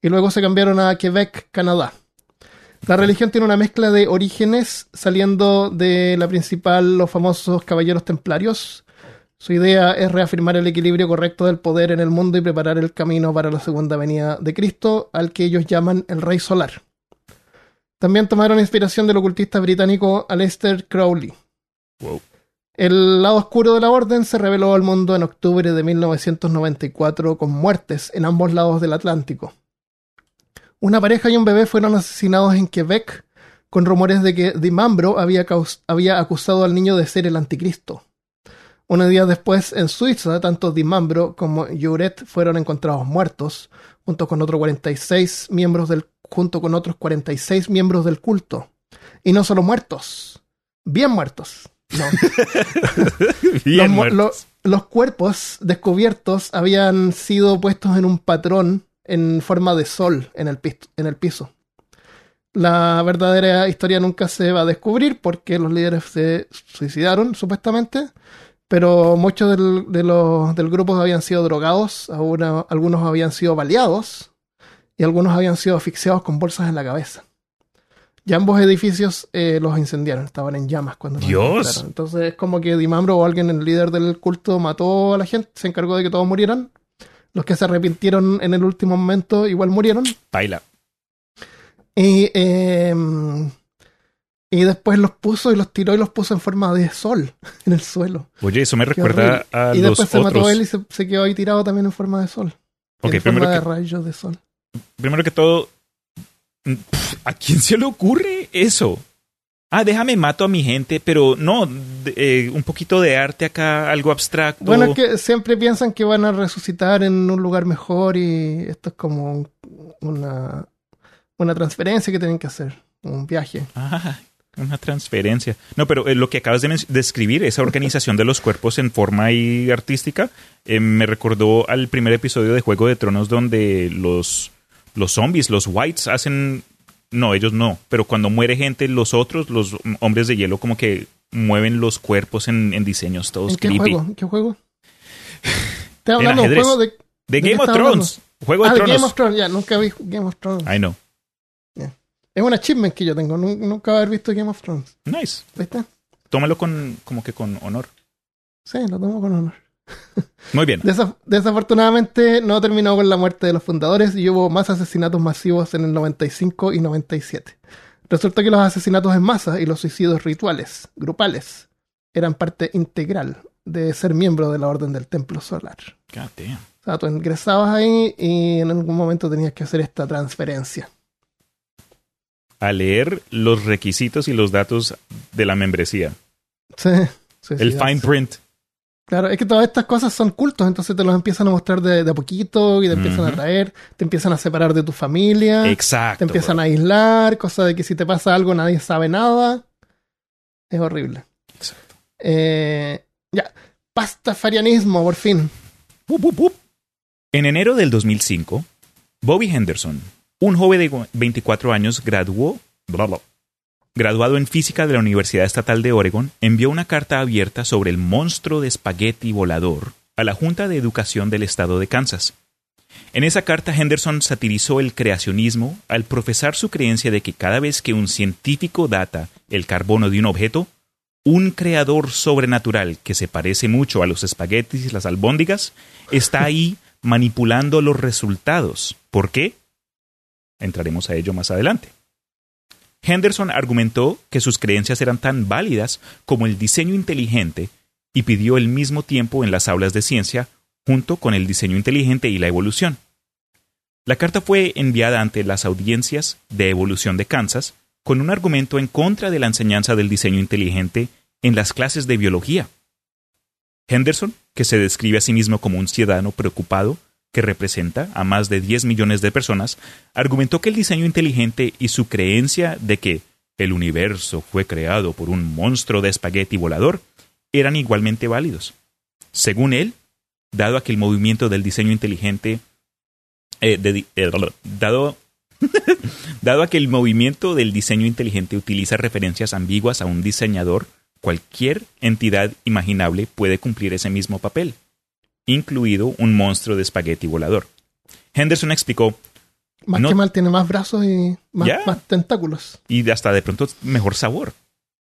Y luego se cambiaron a Quebec, Canadá. La religión tiene una mezcla de orígenes, saliendo de la principal, los famosos caballeros templarios. Su idea es reafirmar el equilibrio correcto del poder en el mundo y preparar el camino para la segunda venida de Cristo, al que ellos llaman el Rey Solar. También tomaron inspiración del ocultista británico Aleister Crowley. Wow. El lado oscuro de la orden se reveló al mundo en octubre de 1994 con muertes en ambos lados del Atlántico. Una pareja y un bebé fueron asesinados en Quebec con rumores de que Dimambro había acusado al niño de ser el anticristo. Unos días después, en Suiza, tanto Dimambro como Juret fueron encontrados muertos, junto con, otros 46 miembros del, junto con otros 46 miembros del culto. Y no solo muertos, bien muertos. No. Bien los, mu- muertos. los cuerpos descubiertos habían sido puestos en un patrón en forma de sol en el, pis- en el piso. La verdadera historia nunca se va a descubrir porque los líderes se suicidaron, supuestamente, pero muchos del, de los, del grupo habían sido drogados, algunos habían sido baleados y algunos habían sido asfixiados con bolsas en la cabeza. Y ambos edificios eh, los incendiaron, estaban en llamas cuando los Dios. Entonces es como que Dimambro o alguien, el líder del culto, mató a la gente, se encargó de que todos murieran. Los que se arrepintieron en el último momento igual murieron. Baila. Y, eh, y después los puso y los tiró y los puso en forma de sol en el suelo. Oye, eso me recuerda a y los después se mató otros. él y se, se quedó ahí tirado también en forma de sol. Ok, en primero forma de que, rayos de sol. Primero que todo, ¿a quién se le ocurre eso? Ah, déjame mato a mi gente, pero no, eh, un poquito de arte acá, algo abstracto. Bueno, es que siempre piensan que van a resucitar en un lugar mejor y esto es como un- una, una transferencia que tienen que hacer, un viaje. Ah, una transferencia. No, pero eh, lo que acabas de describir, esa organización de los cuerpos en forma y artística, eh, me recordó al primer episodio de Juego de Tronos donde los, los zombies, los whites, hacen... No, ellos no, pero cuando muere gente, los otros, los hombres de hielo, como que mueven los cuerpos en, en diseños todos ¿En qué creepy. juego? ¿En qué juego? Estoy hablando de juego de... De ¿De qué Game of Thrones. Juego de ah, de Tronos. Game of Thrones, ya, nunca vi Game of Thrones. I know. Es un achievement que yo tengo, nun- nunca haber visto Game of Thrones. Nice. ¿Viste? Tómalo con, como que con honor. Sí, lo tomo con honor. Muy bien. Desaf- desafortunadamente no terminó con la muerte de los fundadores y hubo más asesinatos masivos en el 95 y 97. Resulta que los asesinatos en masa y los suicidios rituales, grupales, eran parte integral de ser miembro de la Orden del Templo Solar. God damn. O sea, tú ingresabas ahí y en algún momento tenías que hacer esta transferencia. A leer los requisitos y los datos de la membresía. Sí, El fine print. Claro, es que todas estas cosas son cultos, entonces te los empiezan a mostrar de, de a poquito y te empiezan a traer, te empiezan a separar de tu familia. Exacto. Te empiezan bro. a aislar, cosa de que si te pasa algo nadie sabe nada. Es horrible. Exacto. Eh, ya, pastafarianismo, por fin. En enero del 2005, Bobby Henderson, un joven de 24 años, graduó, bla, bla, graduado en física de la Universidad Estatal de Oregon, envió una carta abierta sobre el monstruo de espagueti volador a la Junta de Educación del Estado de Kansas. En esa carta Henderson satirizó el creacionismo al profesar su creencia de que cada vez que un científico data el carbono de un objeto, un creador sobrenatural que se parece mucho a los espaguetis y las albóndigas está ahí manipulando los resultados. ¿Por qué? Entraremos a ello más adelante. Henderson argumentó que sus creencias eran tan válidas como el diseño inteligente y pidió el mismo tiempo en las aulas de ciencia junto con el diseño inteligente y la evolución. La carta fue enviada ante las audiencias de evolución de Kansas con un argumento en contra de la enseñanza del diseño inteligente en las clases de biología. Henderson, que se describe a sí mismo como un ciudadano preocupado, que representa a más de 10 millones de personas, argumentó que el diseño inteligente y su creencia de que el universo fue creado por un monstruo de espagueti volador eran igualmente válidos. Según él, dado a que el movimiento del diseño inteligente eh, eh, dado dado a que el movimiento del diseño inteligente utiliza referencias ambiguas a un diseñador, cualquier entidad imaginable puede cumplir ese mismo papel incluido un monstruo de espagueti volador. Henderson explicó. Más que mal, tiene más brazos y más, tentáculos. Y hasta de pronto mejor sabor.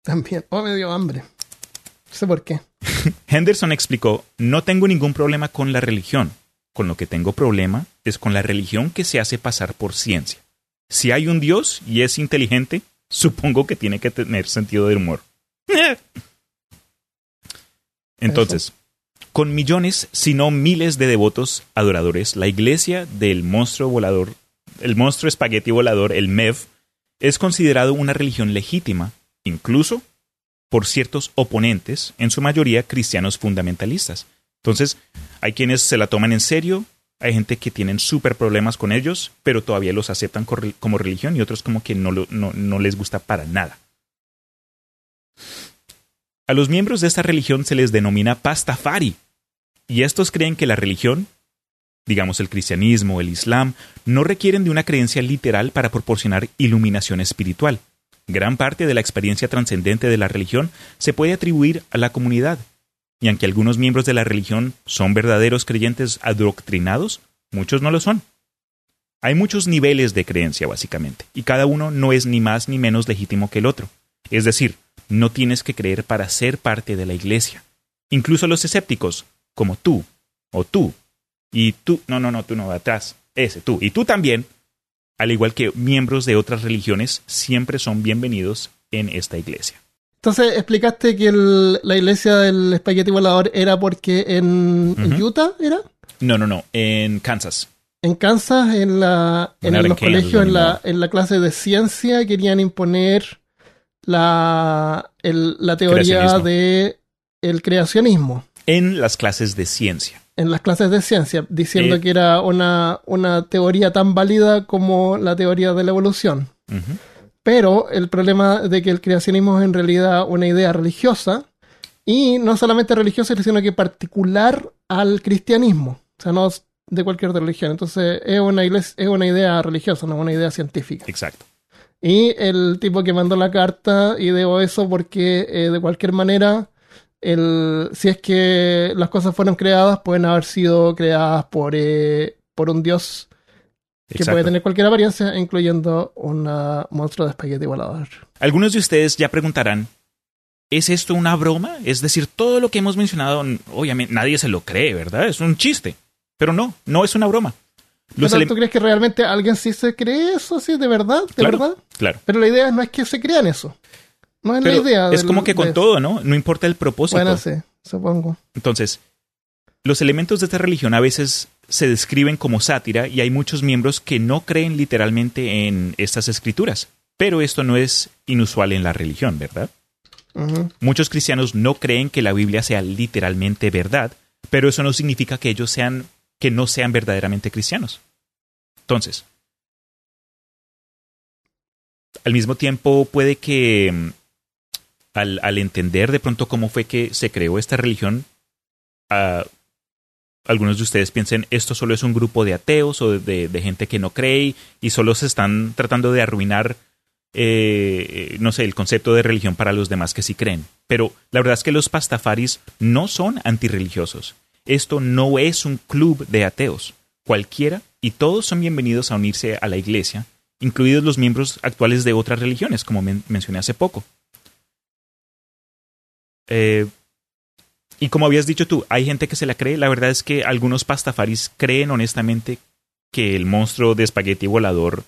También. Oh, me dio hambre. No sé por qué. Henderson explicó: No tengo ningún problema con la religión. Con lo que tengo problema es con la religión que se hace pasar por ciencia. Si hay un Dios y es inteligente, supongo que tiene que tener sentido del humor. Entonces, con millones, si no miles de devotos adoradores, la iglesia del monstruo volador, el monstruo espagueti volador, el MEV, es considerado una religión legítima, incluso por ciertos oponentes, en su mayoría cristianos fundamentalistas. Entonces, hay quienes se la toman en serio, hay gente que tienen súper problemas con ellos, pero todavía los aceptan como religión y otros como que no, no, no les gusta para nada. A los miembros de esta religión se les denomina pastafari, y estos creen que la religión, digamos el cristianismo, el islam, no requieren de una creencia literal para proporcionar iluminación espiritual. Gran parte de la experiencia trascendente de la religión se puede atribuir a la comunidad, y aunque algunos miembros de la religión son verdaderos creyentes adoctrinados, muchos no lo son. Hay muchos niveles de creencia, básicamente, y cada uno no es ni más ni menos legítimo que el otro. Es decir, no tienes que creer para ser parte de la iglesia. Incluso los escépticos, como tú, o tú, y tú, no, no, no, tú no, atrás, ese, tú, y tú también, al igual que miembros de otras religiones, siempre son bienvenidos en esta iglesia. Entonces, explicaste que la iglesia del espagueti volador era porque en Utah era? No, no, no, en Kansas. En Kansas, en, la, en los colegios, en la, en la clase de ciencia, querían imponer la, la teoría de el creacionismo. En las clases de ciencia. En las clases de ciencia, diciendo eh, que era una, una, teoría tan válida como la teoría de la evolución. Pero el problema de que el creacionismo es en realidad una idea religiosa, y no solamente religiosa, sino que particular al cristianismo. O sea, no de cualquier religión. Entonces, es una, es una idea religiosa, no una idea científica. Exacto. Y el tipo que mandó la carta ideó eso porque eh, de cualquier manera el, si es que las cosas fueron creadas, pueden haber sido creadas por, eh, por un dios que puede tener cualquier apariencia, incluyendo un monstruo de espagueti volador. Algunos de ustedes ya preguntarán, ¿es esto una broma? Es decir, todo lo que hemos mencionado, obviamente nadie se lo cree, ¿verdad? Es un chiste. Pero no, no es una broma. ¿Tú crees que realmente alguien sí se cree eso, sí, de verdad? ¿De verdad? Claro. Pero la idea no es que se crean eso. No es la idea. Es como que con todo, ¿no? No importa el propósito. Bueno, sí, supongo. Entonces, los elementos de esta religión a veces se describen como sátira y hay muchos miembros que no creen literalmente en estas escrituras. Pero esto no es inusual en la religión, ¿verdad? Muchos cristianos no creen que la Biblia sea literalmente verdad, pero eso no significa que ellos sean que no sean verdaderamente cristianos. Entonces, al mismo tiempo puede que al, entender de pronto cómo fue que se creó esta religión, algunos de ustedes piensen esto solo es un grupo de ateos o de, gente que no cree y solo se están tratando de arruinar eh, no sé, el concepto de religión para los demás que sí creen. Pero la verdad es que los pastafaris no son antirreligiosos. Esto no es un club de ateos. Cualquiera y todos son bienvenidos a unirse a la iglesia, incluidos los miembros actuales de otras religiones, como mencioné hace poco. Eh, y como habías dicho tú, hay gente que se la cree. La verdad es que algunos pastafaris creen honestamente que el monstruo de espagueti volador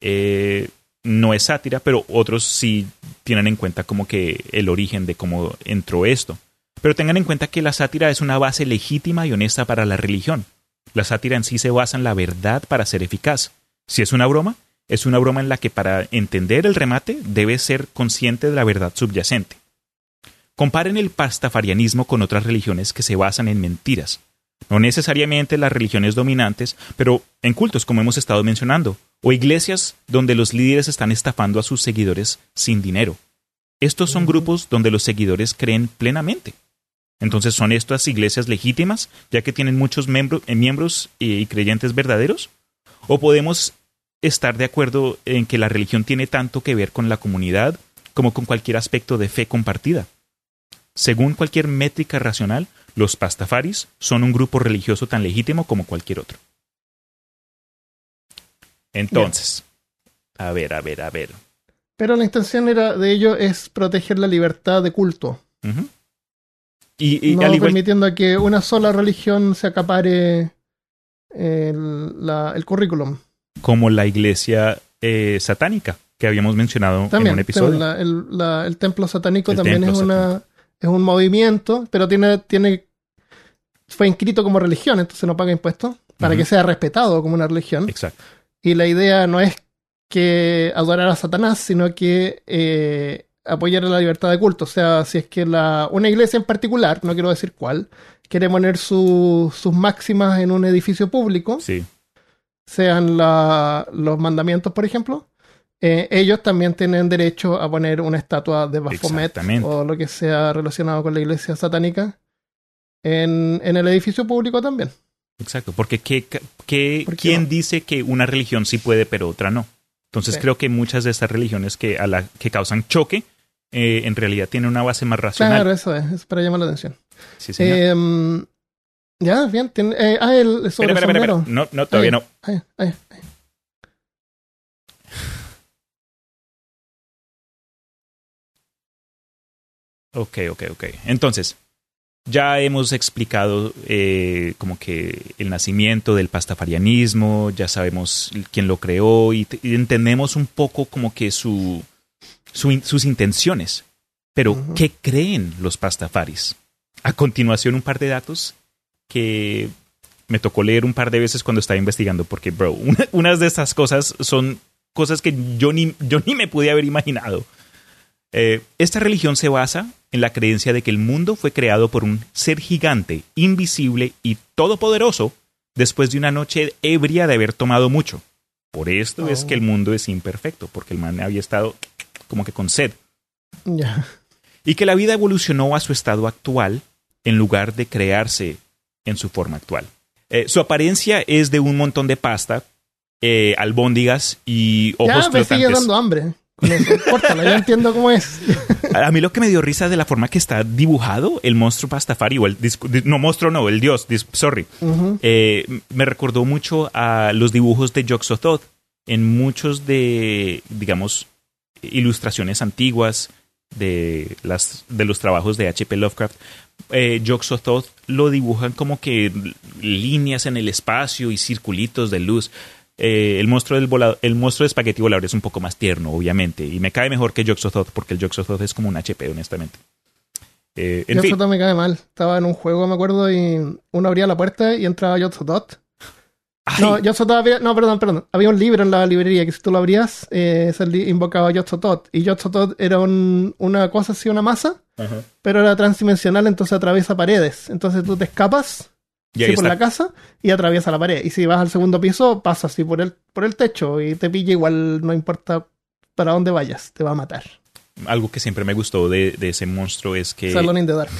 eh, no es sátira, pero otros sí tienen en cuenta como que el origen de cómo entró esto. Pero tengan en cuenta que la sátira es una base legítima y honesta para la religión. La sátira en sí se basa en la verdad para ser eficaz. Si es una broma, es una broma en la que para entender el remate debe ser consciente de la verdad subyacente. Comparen el pastafarianismo con otras religiones que se basan en mentiras. No necesariamente las religiones dominantes, pero en cultos como hemos estado mencionando, o iglesias donde los líderes están estafando a sus seguidores sin dinero. Estos son grupos donde los seguidores creen plenamente. Entonces, ¿son estas iglesias legítimas, ya que tienen muchos eh, miembros y creyentes verdaderos? ¿O podemos estar de acuerdo en que la religión tiene tanto que ver con la comunidad como con cualquier aspecto de fe compartida? Según cualquier métrica racional, los pastafaris son un grupo religioso tan legítimo como cualquier otro. Entonces, a ver, a ver, a ver. Pero la intención era de ello es proteger la libertad de culto. Y, no permitiendo que una sola religión se acapare el, currículum. Como la iglesia eh, satánica que habíamos mencionado en un episodio. el, templo satánico también es, una, es un movimiento, pero tiene, tiene fue inscrito como religión, entonces no paga impuestos, para que sea respetado como una religión. Exacto. Y la idea no es que adorar a Satanás, sino que eh, apoyar la libertad de culto. O sea, si es que la, una iglesia en particular, no quiero decir cuál, quiere poner sus máximas en un edificio público, sí. sean los mandamientos, por ejemplo, eh, ellos también tienen derecho a poner una estatua de Baphomet o lo que sea relacionado con la iglesia satánica en, en el edificio público también. Exacto, porque ¿qué, quién dice que una religión sí puede pero otra no? Entonces creo que muchas de estas religiones que, a la, que causan choque eh, en realidad tienen una base más racional. Claro, eso es, es para llamar la atención. Sí, señor. Eh, ya, bien. Tiene, eh, ah, el sobre espera, espera, espera, No, no, todavía no. Ahí, ahí, Ok, ok, ok. Entonces, ya hemos explicado eh, como que el nacimiento del pastafarianismo, ya sabemos quién lo creó y, entendemos un poco como que su, sus intenciones. Pero, ¿qué creen los pastafaris? A continuación, un par de datos que me tocó leer un par de veces cuando estaba investigando, porque, bro, unas de estas cosas son cosas que yo ni, yo ni me pude haber imaginado. Eh, esta religión se basa en la creencia de que el mundo fue creado por un ser gigante, invisible y todopoderoso después de una noche ebria de haber tomado mucho. Por esto es que el oh. mundo es imperfecto, porque el man había estado como que con sed. Y que la vida evolucionó a su estado actual en lugar de crearse en su forma actual. Eh, su apariencia es de un montón de pasta, eh, albóndigas y ojos ya, me sigue dando hambre. No ya entiendo cómo es. A mí lo que me dio risa de la forma que está dibujado el monstruo Pastafari, o el no monstruo, no, el dios, sorry, eh, me recordó mucho a los dibujos de Yog-Sothoth en muchos de, digamos, ilustraciones antiguas de, las, de los trabajos de H.P. Lovecraft. Eh, Yog-Sothoth lo dibujan como que líneas en el espacio y circulitos de luz. Eh, el monstruo del el monstruo de espagueti volador es un poco más tierno, obviamente, y me cae mejor que Joxothot, porque el Joxothot es como un HP, honestamente. Eh, me cae mal. Estaba en un juego, me acuerdo, y uno abría la puerta y entraba Joxothot. No, había, no, perdón, perdón. Había un libro en la librería que si tú lo abrías, eh, se invocaba Yotzotot. Y Yotzotot era una cosa así, una masa, pero era transdimensional, entonces atraviesa paredes. Entonces tú te escapas sí, por la casa y atraviesa la pared. Y si vas al segundo piso, pasa así por el, por el techo y te pilla igual, no importa para dónde vayas, te va a matar. Algo que siempre me gustó de, ese monstruo es que... Salón in the Dark.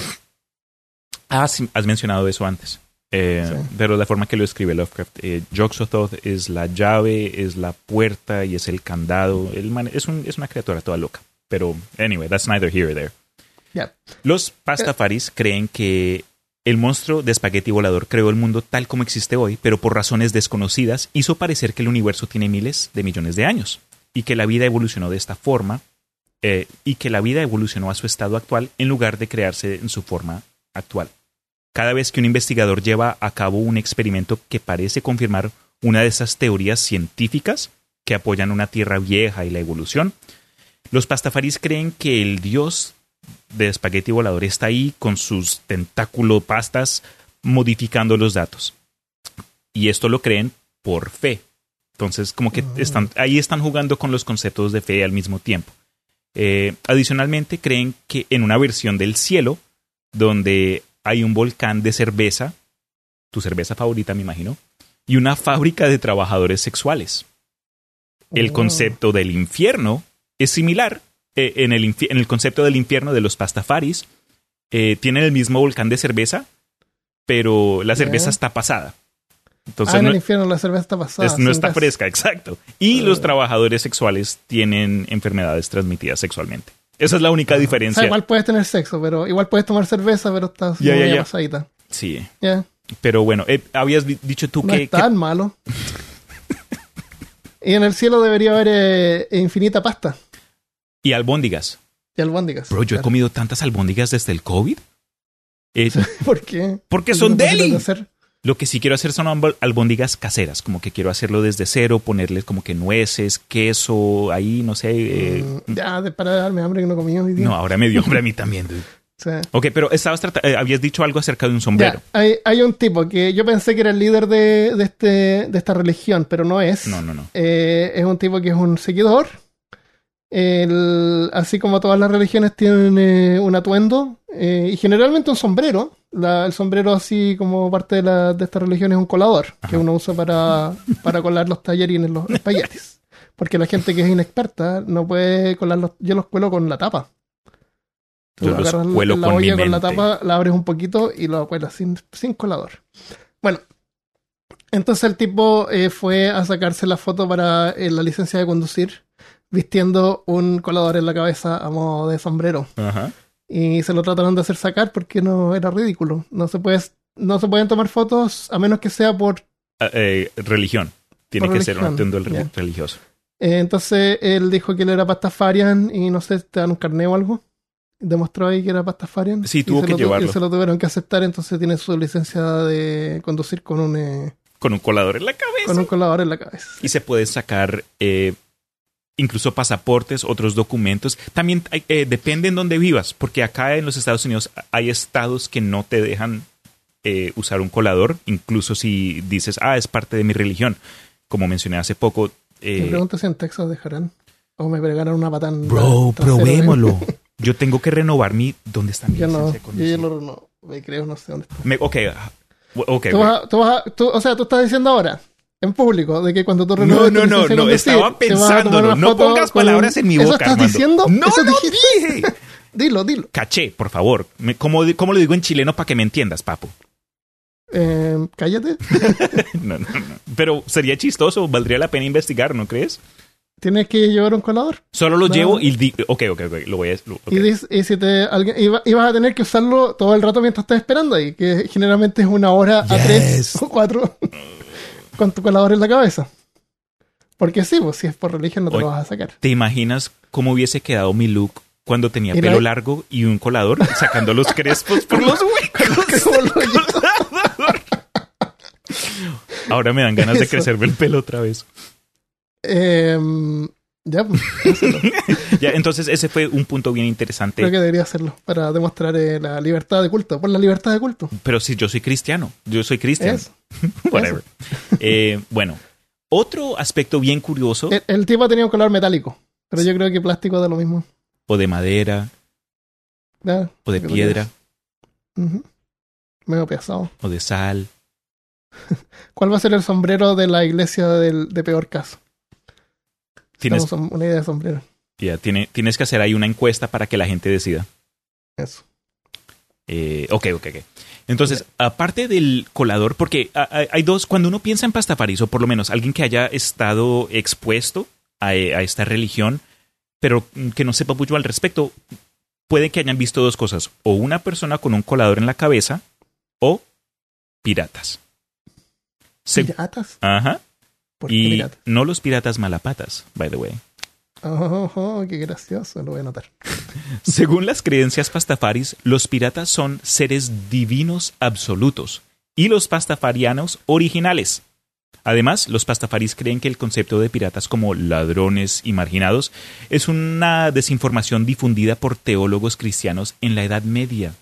Ah, has mencionado eso antes. Eh, Sí. Pero la forma que lo escribe Lovecraft, eh, Yog-Sothoth es la llave, es la puerta y es el candado. El man- es, un- es una criatura toda loca. Pero, anyway, that's neither here or there. Ya. Los pastafaris creen que el monstruo de espagueti volador creó el mundo tal como existe hoy, pero por razones desconocidas hizo parecer que el universo tiene miles de millones de años y que la vida evolucionó de esta forma eh, y que la vida evolucionó a su estado actual en lugar de crearse en su forma actual. Cada vez que un investigador lleva a cabo un experimento que parece confirmar una de esas teorías científicas que apoyan una tierra vieja y la evolución, los pastafaris creen que el dios de espagueti volador está ahí con sus tentáculo pastas modificando los datos. Y esto lo creen por fe. Entonces, como que están, ahí están jugando con los conceptos de fe al mismo tiempo. Eh, adicionalmente, creen que en una versión del cielo, donde hay un volcán de cerveza, tu cerveza favorita, me imagino, y una fábrica de trabajadores sexuales. El Oh. concepto del infierno es similar. Eh, en, el en el concepto del infierno de los pastafaris, eh, tienen el mismo volcán de cerveza, pero la cerveza está pasada. Entonces ah, en no, el infierno la cerveza está pasada. es- no está gas. fresca, exacto. Y los Ah. trabajadores sexuales tienen enfermedades transmitidas sexualmente. Esa es la única O diferencia. sea, igual puedes tener sexo, pero igual puedes tomar cerveza, pero estás Ya, muy ya. pasadita. Sí, pero bueno, eh, habías di- dicho tú No que, es tan malo. y en el cielo debería haber eh, infinita pasta que- Y albóndigas. y albóndigas. Bro, yo he comido tantas albóndigas desde el COVID. Eh, ¿Por qué? porque ¿Qué son deli. hacer? Lo que sí quiero hacer son albó- albóndigas caseras, como que quiero hacerlo desde cero, ponerles como que nueces, queso, ahí, no sé. eh, Mm, ya, de, para darme hambre que no comí hoy día. no, ahora me dio hambre a mí también. dude. Sea, Ok, pero estabas eh, habías dicho algo acerca de un sombrero. ya, hay, hay un tipo que yo pensé que era el líder de, de este, de esta religión, pero no es. No, no, no. Eh, es un tipo que es un seguidor. El- así como todas las religiones tienen eh, un atuendo eh, y generalmente un sombrero. La- el sombrero así como parte de, la- de esta religión es un colador que uno usa para, para colar los tallarines, los espaguetis. Porque la gente que es inexperta no puede colarlos. Yo los cuelo con la tapa. Tú Yo los la- cuelo la con mi olla con la tapa, la abres un poquito y lo cuelas sin, sin colador. Bueno, entonces el tipo eh, fue a sacarse la foto para la licencia de conducir vistiendo un colador en la cabeza a modo de sombrero. Ajá. Y se lo trataron de hacer sacar porque no era ridículo. No se puede, no se pueden tomar fotos a menos que sea por Ah, eh, religión. Tiene Por que ser un ya. religioso. Eh, entonces él dijo que él era pastafarian y no sé, te dan un carné o algo. Demostró ahí que era pastafarian. Sí, tuvo que llevarlo. Y se lo tuvieron que aceptar, entonces tiene su licencia de conducir con un, eh, Con un colador en la cabeza. con un colador en la cabeza. Y se pueden sacar eh, incluso pasaportes, otros documentos. También eh, depende en dónde vivas, porque acá en los Estados Unidos hay estados que no te dejan eh, usar un colador, incluso si dices, ah, es parte de mi religión. Como mencioné hace poco. eh, Me pregunto si en Texas dejarán. O me pegarán una patán. bro, probémoslo. Yo tengo que renovar mi... ¿Dónde está mi Yo no, yo ya lo no, me creo, no sé dónde está. Me- ok, ah, ok. Tú ok. vas a- tú vas a- tú- o sea, tú estás diciendo ahora, en público, de que cuando tú No, renueves no, no, no, estaba pensándolo. No pongas con palabras en mi ¿Eso boca, estás Armando. diciendo? No ¿Eso lo dije. Dilo, dilo. Caché, por favor. ¿Cómo, cómo lo digo en chileno para que me entiendas, papo? Eh, cállate. No, no, no. Pero sería chistoso, valdría la pena investigar, ¿no crees? Tienes que llevar un colador. Solo lo No. llevo y di ok, ok, ok, lo voy a... lo-. Y, dis- y si te alguien, y, va- y vas a tener que usarlo todo el rato mientras estás esperando ahí, que generalmente es una hora a tres o cuatro con tu colador en la cabeza. Porque sí, pues si es por religión no te Oye. lo vas a sacar. ¿Te imaginas cómo hubiese quedado mi look cuando tenía pelo largo y un colador sacando los crespos por los huecos? Ahora me dan ganas de crecerme el pelo otra vez. Em, ya, pues. Ya, entonces ese fue un punto bien interesante. creo que debería hacerlo para demostrar eh, la libertad de culto. Por la libertad de culto. Pero si yo soy cristiano, yo soy cristiano. Whatever. Eh, bueno, otro aspecto bien curioso, El, el tipo tenía un color metálico, pero yo creo que plástico da lo mismo. o de madera, o de piedra. Medio pesado. o de sal. ¿Cuál va a ser el sombrero de la iglesia del, de peor caso? Tienes, una idea de sombrero. ya, tiene- tienes que hacer ahí una encuesta para que la gente decida. Eso. Eh, ok, ok, ok. Entonces, aparte del colador, porque hay dos, cuando uno piensa en pastafaris, o por lo menos alguien que haya estado expuesto a, a esta religión, pero que no sepa mucho al respecto, puede que hayan visto dos cosas, o una persona con un colador en la cabeza, o piratas. Se- ¿Piratas? Ajá. ¿Por qué Y no los piratas malapatas, by the way. Oh, oh, qué gracioso, lo voy a anotar. Según las creencias pastafaris, los piratas son seres divinos absolutos y los pastafarianos originales. Además, los pastafaris creen que el concepto de piratas como ladrones y marginados es una desinformación difundida por teólogos cristianos en la Edad Media.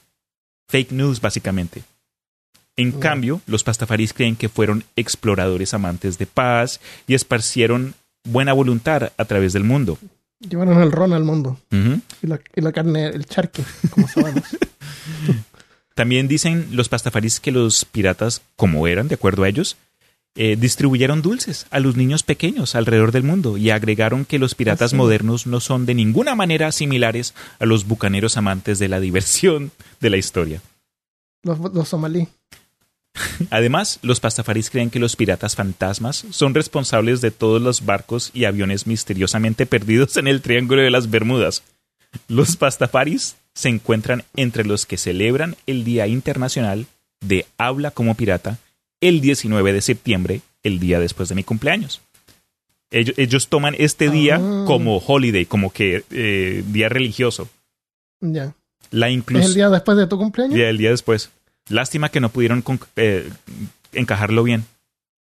Fake news, básicamente. En cambio, los pastafaris creen que fueron exploradores amantes de paz y esparcieron buena voluntad a través del mundo. Llevaron el ron al mundo. Y la, y la carne, el charqui, como sabemos. También dicen los pastafaris que los piratas, como eran, de acuerdo a ellos, eh, distribuyeron dulces a los niños pequeños alrededor del mundo y agregaron que los piratas Ah, modernos no son de ninguna manera similares a los bucaneros amantes de la diversión de la historia. los, los somalí. Además, los pastafaris creen que los piratas fantasmas son responsables de todos los barcos y aviones misteriosamente perdidos en el Triángulo de las Bermudas. Los pastafaris se encuentran entre los que celebran el Día Internacional de Habla como Pirata el 19 de septiembre, el día después de mi cumpleaños. Ellos, ellos toman este día Ah. como holiday, como que eh, día religioso. Ya. La ¿Es el inclusión día después de tu cumpleaños? día del día después. Lástima que no pudieron con- eh, encajarlo bien,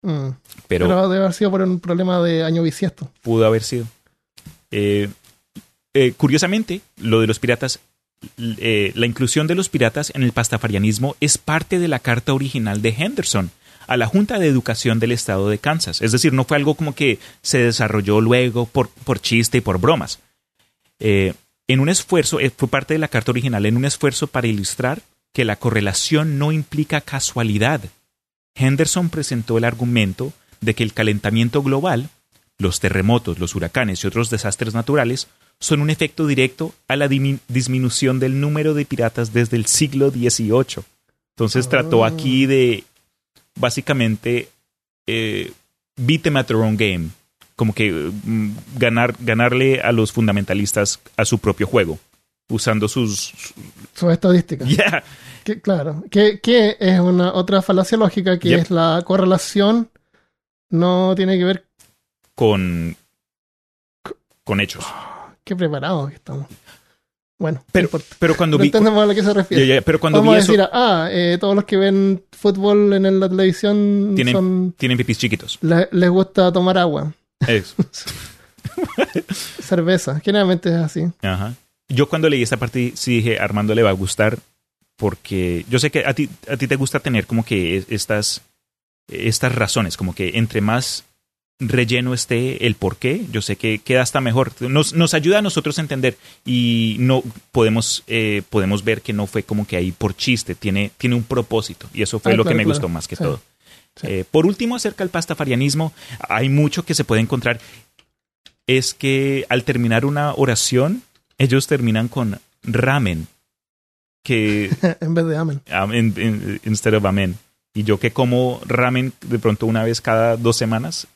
Mm. pero, Pero debe haber sido por un problema de año bisiesto. pudo haber sido. Eh, eh, curiosamente, lo de los piratas, la inclusión de los piratas en el pastafarianismo es parte de la carta original de Henderson a la Junta de Educación del Estado de Kansas. Es decir, no fue algo como que se desarrolló luego por, por chiste y por bromas. En un esfuerzo, fue parte de la carta original, en un esfuerzo para ilustrar que la correlación no implica casualidad. Henderson presentó el argumento de que el calentamiento global, los terremotos, los huracanes y otros desastres naturales son un efecto directo a la disminución del número de piratas desde el siglo XVIII. Entonces trató Ah. aquí de básicamente eh, beat them at their own game, como que mm, ganar, ganarle a los fundamentalistas a su propio juego, usando sus... Sus estadísticas. Yeah. Que, claro. Que, que es una otra falacia lógica que Yep. es la correlación no tiene que ver con, con hechos. qué preparados que estamos. Bueno, no Pero, importa. pero cuando Pero vi... entendemos a lo que se refiere. pero cuando Vamos vi a eso, decir, ah, eh, todos los que ven fútbol en la televisión Tienen- son tienen pipis chiquitos. le- les gusta tomar agua, Eso. cerveza. Generalmente es así. Ajá. Yo cuando leí esta parte sí dije, Armando le va a gustar porque yo sé que a ti, a ti te gusta tener como que es- estas, estas razones, como que entre más relleno esté el por qué, yo sé que queda hasta mejor. Nos, nos ayuda a nosotros a entender y no podemos, eh, podemos ver que no fue como que ahí por chiste, tiene, tiene un propósito y eso fue Ah, lo que me claro. gustó más que Sí. todo. Sí. Eh, por último, acerca del pastafarianismo, hay mucho que se puede encontrar. Es que al terminar una oración, ellos terminan con ramen, que en vez de amen. um, in- in- instead of amen. Y yo que como ramen de pronto una vez cada dos semanas,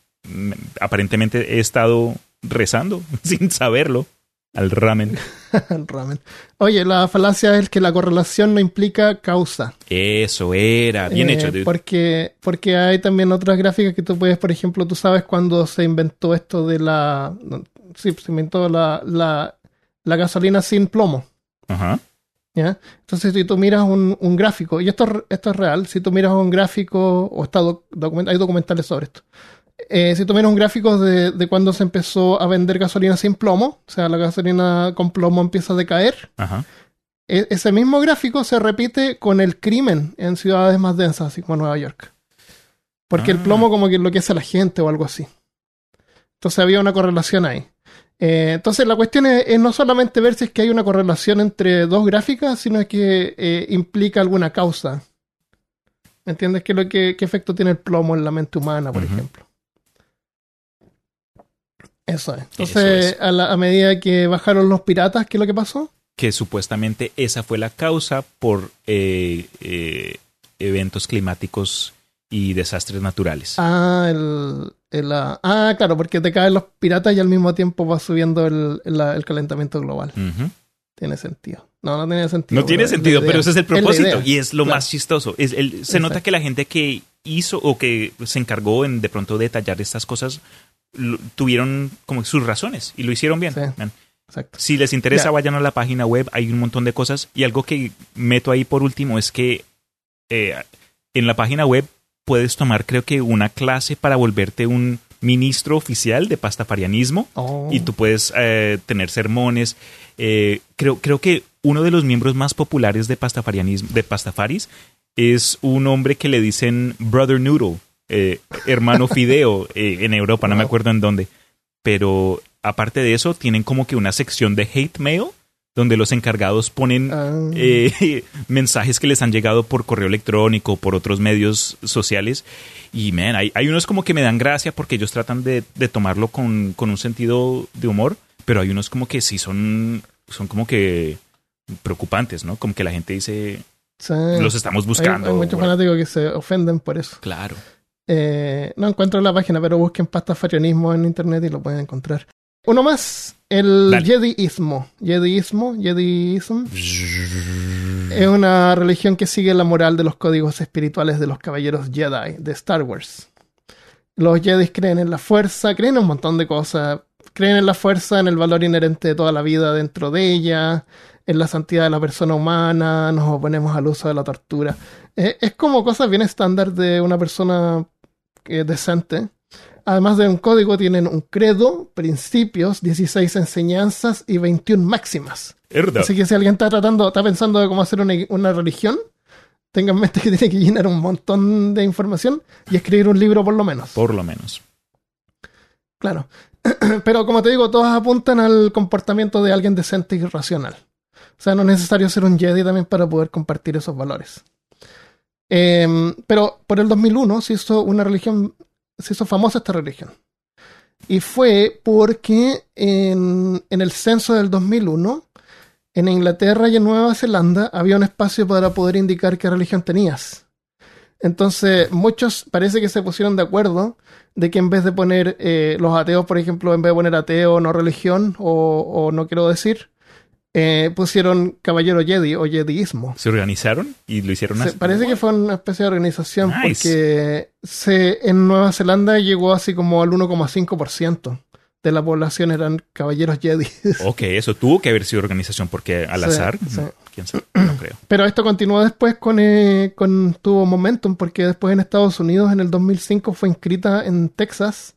aparentemente he estado rezando sin saberlo al ramen. Ramen. Oye, la falacia es que la correlación no implica causa. Eso era, bien Eh, hecho, dude. Porque, porque hay también otras gráficas que tú puedes, por ejemplo, tú sabes cuando se inventó esto de la... sí, se inventó la, la, la gasolina sin plomo. Ajá. ¿ya? Entonces, si tú miras un, un gráfico, y esto, es- esto es real, si tú miras un gráfico, o está doc- document- hay documentales sobre esto, Eh, si tú miras un gráfico de, de cuando se empezó a vender gasolina sin plomo, o sea, la gasolina con plomo empieza a decaer, Ajá. e- ese mismo gráfico se repite con el crimen en ciudades más densas, así como Nueva York. Porque el Ah. plomo como que enloquece a la gente o algo así. Entonces había una correlación ahí. Eh, entonces la cuestión es, es no solamente ver si es que hay una correlación entre dos gráficas, sino que eh, implica alguna causa. ¿Me entiendes? ¿Qué, es lo que, qué efecto tiene el plomo en la mente humana, por ejemplo? Eso es. Entonces, es. A, la- a medida que bajaron los piratas, ¿qué es lo que pasó? que supuestamente esa fue la causa por eh, eventos climáticos y desastres naturales. Ah, el, el, ah, ah, claro, porque te caen los piratas y al mismo tiempo va subiendo el, el- el calentamiento global. Tiene sentido. No, no tiene sentido. No tiene sentido, pero ese es el propósito y es lo Claro. más chistoso. Es el- se nota que la gente que hizo o que se encargó en de pronto detallar estas cosas lo- tuvieron como sus razones y lo hicieron bien. Sí. Exacto. Si les interesa, Ya. vayan a la página web, hay un montón de cosas. Y algo que meto ahí por último es que eh, en la página web puedes tomar, creo que, una clase para volverte un ministro oficial de pastafarianismo. Oh. Y tú puedes eh, tener sermones. Eh, creo, creo que uno de los miembros más populares de pastafarianismo, de pastafaris, es un hombre que le dicen Brother Noodle, eh, hermano Fideo, en Europa, no me acuerdo en dónde. Pero aparte de eso, tienen como que una sección de hate mail donde los encargados ponen Ah. eh, mensajes que les han llegado por correo electrónico, por otros medios sociales. Y, man, hay, hay unos como que me dan gracia porque ellos tratan de, de tomarlo con, con un sentido de humor, pero hay unos como que sí son, son como que preocupantes, ¿no? Como que la gente dice, Sí. los estamos Hay- buscando. Hay, muchos Bueno, fanáticos que se ofenden por eso. Claro. Eh, no encuentro la página, pero busquen pastafarianismo en internet y lo pueden encontrar. Uno más, el Dale. Jediismo. Jediismo, Jediism. Es una religión que sigue la moral de los códigos espirituales de los caballeros Jedi de Star Wars. Los Jedi creen en la fuerza, creen en un montón de cosas. Creen en la fuerza, en el valor inherente de toda la vida dentro de ella, en la santidad de la persona humana, nos oponemos al uso de la tortura. Eh, es como cosas bien estándar de una persona eh, decente. Además de un código, tienen un credo, principios, 16 enseñanzas y 21 máximas. Herda. Así que si alguien está tratando, está pensando de cómo hacer una, una religión, tenga en mente que tiene que llenar un montón de información y escribir un libro por lo menos. Por lo menos. Claro. Pero como te digo, todas apuntan al comportamiento de alguien decente y racional. O sea, no es necesario ser un Jedi también para poder compartir esos valores. Em, pero por el 2001 se hizo una religión, se hizo famosa esta religión. Y fue porque en, en el censo del 2001, en Inglaterra y en Nueva Zelanda había un espacio para poder indicar qué religión tenías. Entonces, muchos parece que se pusieron de acuerdo de que en vez de poner eh, los ateos, por ejemplo, en vez de poner ateo, no religión o, o no quiero decir, eh, pusieron caballero Jedi o Jediismo. Se organizaron y lo hicieron así. parece que fue una especie de organización Nice. porque se, en Nueva Zelanda llegó así como al 1,5% de la población eran caballeros Jedi. Ok, eso tuvo que haber sido organización porque al Sí, azar, sí. quién sabe, no creo. Pero esto continuó después con, eh, con tuvo momentum porque después en Estados Unidos en el 2005 fue inscrita en Texas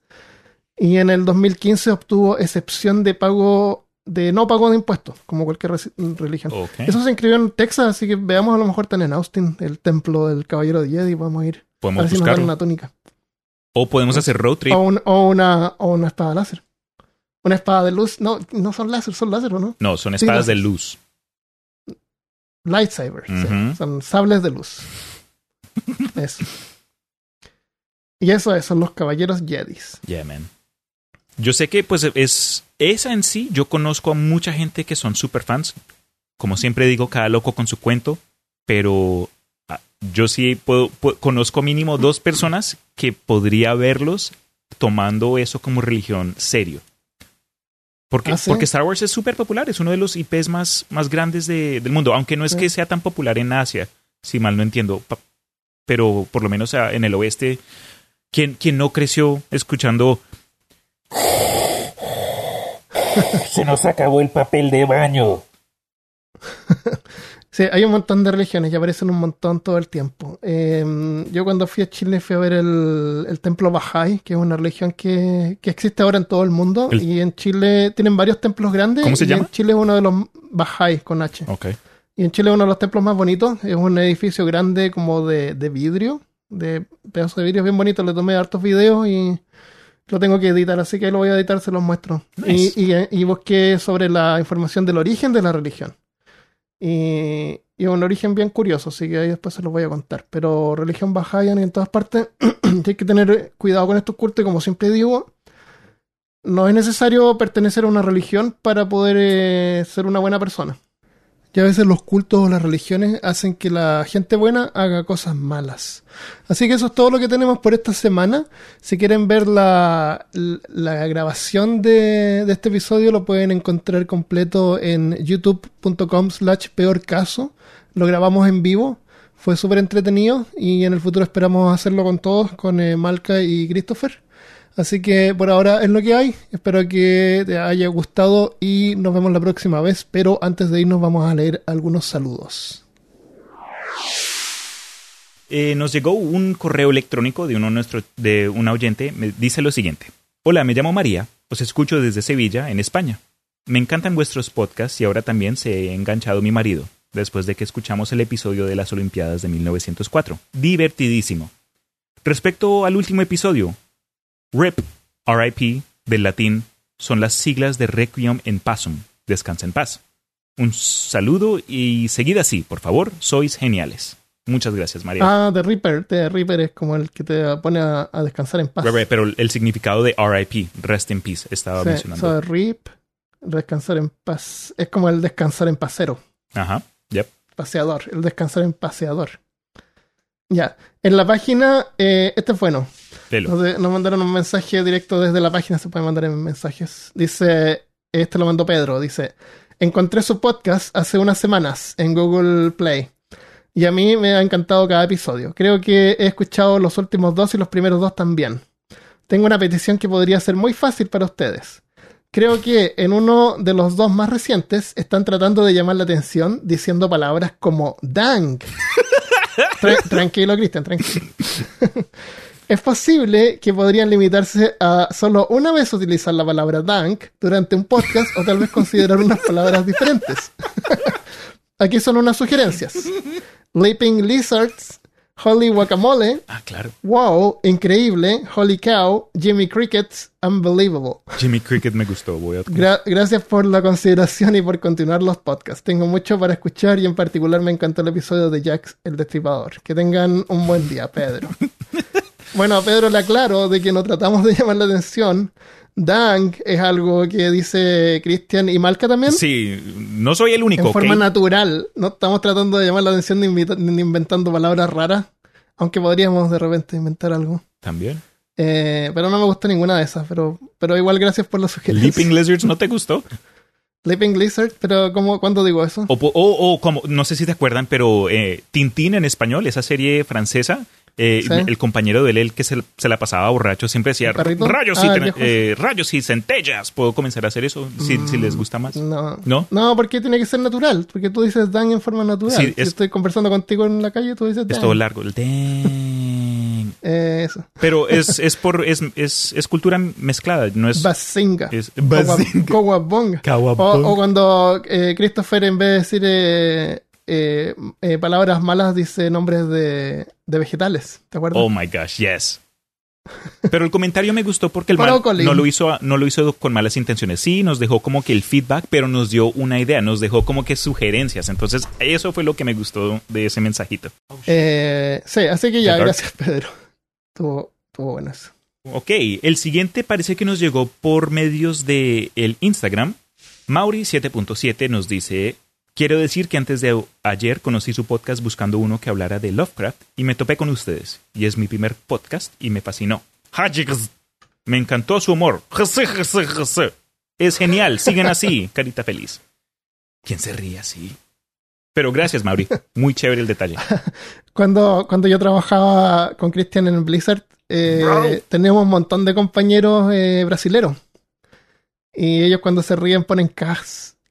y en el 2015 obtuvo excepción de pago de no pago de impuestos como cualquier religión. Ok. Eso se inscribió en Texas, así que veamos a lo mejor están en Austin, el templo del caballero de Jedi, vamos a ir. A ver si nos dan buscarlo. una túnica. O podemos hacer road trip. O, un- o una, o una espada láser. Una espada de luz. No, no son láser, son láser, ¿o no? No, son Sí, espadas de luz. Lightsabers. sí. Ujú. Son sables de luz. eso. Y eso es, son los caballeros Jedis. Yeah, man. Yo sé que, pues, es esa en sí. Yo conozco a mucha gente que son super fans. Como siempre digo, cada loco con su cuento. Pero ah, yo sí puedo, pu- conozco mínimo dos personas que podría verlos tomando eso como religión serio. Porque, ¿Ah, sí? porque Star Wars es súper popular, es uno de los IPs más, más grandes de- del mundo, aunque no es Sí. que sea tan popular en Asia, si mal no entiendo, pero por lo menos en el oeste, quien, quien no creció escuchando Se nos acabó el papel de baño. Sí, hay un montón de religiones y aparecen un montón todo el tiempo. Eh, yo cuando fui a Chile fui a ver el, el templo Bahá'í, que es una religión que, que existe ahora en todo el mundo. El- Y en Chile tienen varios templos grandes. ¿Cómo se y llama? En Chile es uno de los Bahá'í con H. Ok. Y en Chile es uno de los templos más bonitos. Es un edificio grande como de, de vidrio, de pedazos de vidrio bien bonito. Le tomé hartos videos y lo tengo que editar, así que ahí lo voy a editar, se los muestro. Nice. Y, y, y busqué sobre la información del origen de la religión. Y, y un origen bien curioso, así que ahí después se los voy a contar. Pero religión Bahá'í en todas partes, hay que tener cuidado con estos cultos como siempre digo, no es necesario pertenecer a una religión para poder eh, ser una buena persona. Que a veces los cultos o las religiones hacen que la gente buena haga cosas malas. Así que eso es todo lo que tenemos por esta semana. Si quieren ver la, la grabación de, de este episodio, lo pueden encontrar completo en youtube.com slash peor caso. Lo grabamos en vivo. Fue súper entretenido y en el futuro esperamos hacerlo con todos, con eh, Malca y Christopher. Así que por ahora es lo que hay. Espero que te haya gustado y nos vemos la próxima vez. Pero antes de irnos vamos a leer algunos saludos. Eh, nos llegó un correo electrónico de uno nuestro, de un oyente. Me dice lo siguiente: Hola, me llamo María. Os escucho desde Sevilla, en España. Me encantan vuestros podcasts y ahora también se ha enganchado mi marido, después de que escuchamos el episodio de las Olimpiadas de 1904. Divertidísimo. Respecto al último episodio, RIP, RIP, del latín, son las siglas de Requiem en Pasum, descansa en paz. Un saludo y seguid así, por favor, sois geniales. Muchas gracias, María. Ah, The Reaper. The Reaper es como el que te pone a, a descansar en paz. Pero el significado de RIP, Rest in Peace, estaba Sí, mencionando. so, RIP, descansar en paz. Es como el descansar en pasero. Ajá, yep. Paseador. El descansar en paseador. Ya. En la página, eh, este es bueno. Nos, nos mandaron un mensaje directo desde la página, se puede mandar en mensajes. Dice, este lo mandó Pedro, dice, encontré su podcast hace unas semanas en Google Play y a mí me ha encantado cada episodio. Creo que he escuchado los últimos dos y los primeros dos también. Tengo una petición que podría ser muy fácil para ustedes. Creo que en uno de los dos más recientes están tratando de llamar la atención diciendo palabras como dang. Tra- tranquilo, Cristian, tranquilo. Es posible que podrían limitarse a solo una vez utilizar la palabra dank durante un podcast o tal vez considerar unas palabras diferentes. Aquí son unas sugerencias. Leaping Lizards, Holy Guacamole, Ah, claro. Wow, increíble, Holy Cow, Jimmy Crickets, Unbelievable. Jimmy Cricket me gustó, voy a... Gra- gracias por la consideración y por continuar los podcasts. Tengo mucho para escuchar y en particular me encantó el episodio de Jax el Destripador. Que tengan un buen día, Pedro. Bueno, a Pedro le aclaro de que no tratamos de llamar la atención. Dank es algo que dice Cristian y Malca también. Sí, no soy el único, en forma natural. No estamos tratando de llamar la atención ni, inventando palabras raras. Aunque podríamos de repente inventar algo. También. Eh, pero no me gusta ninguna de esas. Pero, pero igual gracias por la sugerencia. Leaping Lizards, ¿no te gustó? Leaping Lizard, pero ¿cómo, ¿cuándo digo eso? O, o, o como, no sé si te acuerdan, pero eh, Tintín en español, esa serie francesa, eh, Sí. el compañero de él, el que se, se la pasaba borracho, siempre decía rayos, Ah, y eh, rayos y centellas. ¿Puedo comenzar a hacer eso si, si les gusta más? No. ¿No? No, porque tiene que ser natural. Porque tú dices Dan en forma natural. Sí, si es- estoy conversando contigo en la calle, tú dices Dan. Es todo largo. el. Eh, eso. Pero es, es por es, es, es cultura mezclada, no es, Bazinga. es. O, cuando eh, Christopher, en vez de decir eh, eh, palabras malas, dice nombres de, de vegetales. ¿Te acuerdas? Oh my gosh, yes. Pero el comentario me gustó porque el man no lo hizo no lo hizo con malas intenciones. Sí, nos dejó como que el feedback, pero nos dio una idea, nos dejó como que sugerencias. Entonces, eso fue lo que me gustó de ese mensajito. Eh, sí, así que ya, gracias, Pedro. Estuvo, estuvo bueno eso. Ok, el siguiente parece que nos llegó por medios de el Instagram. Mauri7.7 nos dice, quiero decir que antes de ayer conocí su podcast buscando uno que hablara de Lovecraft y me topé con ustedes. Y es mi primer podcast y me fascinó. Me encantó su humor. Es genial, sigan así, carita feliz. ¿Quién se ríe así? Pero gracias, Mauri. Muy chévere el detalle. Cuando, cuando yo trabajaba con Cristian en Blizzard, eh, Bro. teníamos un montón de compañeros eh, brasileros. Y ellos cuando se ríen ponen K,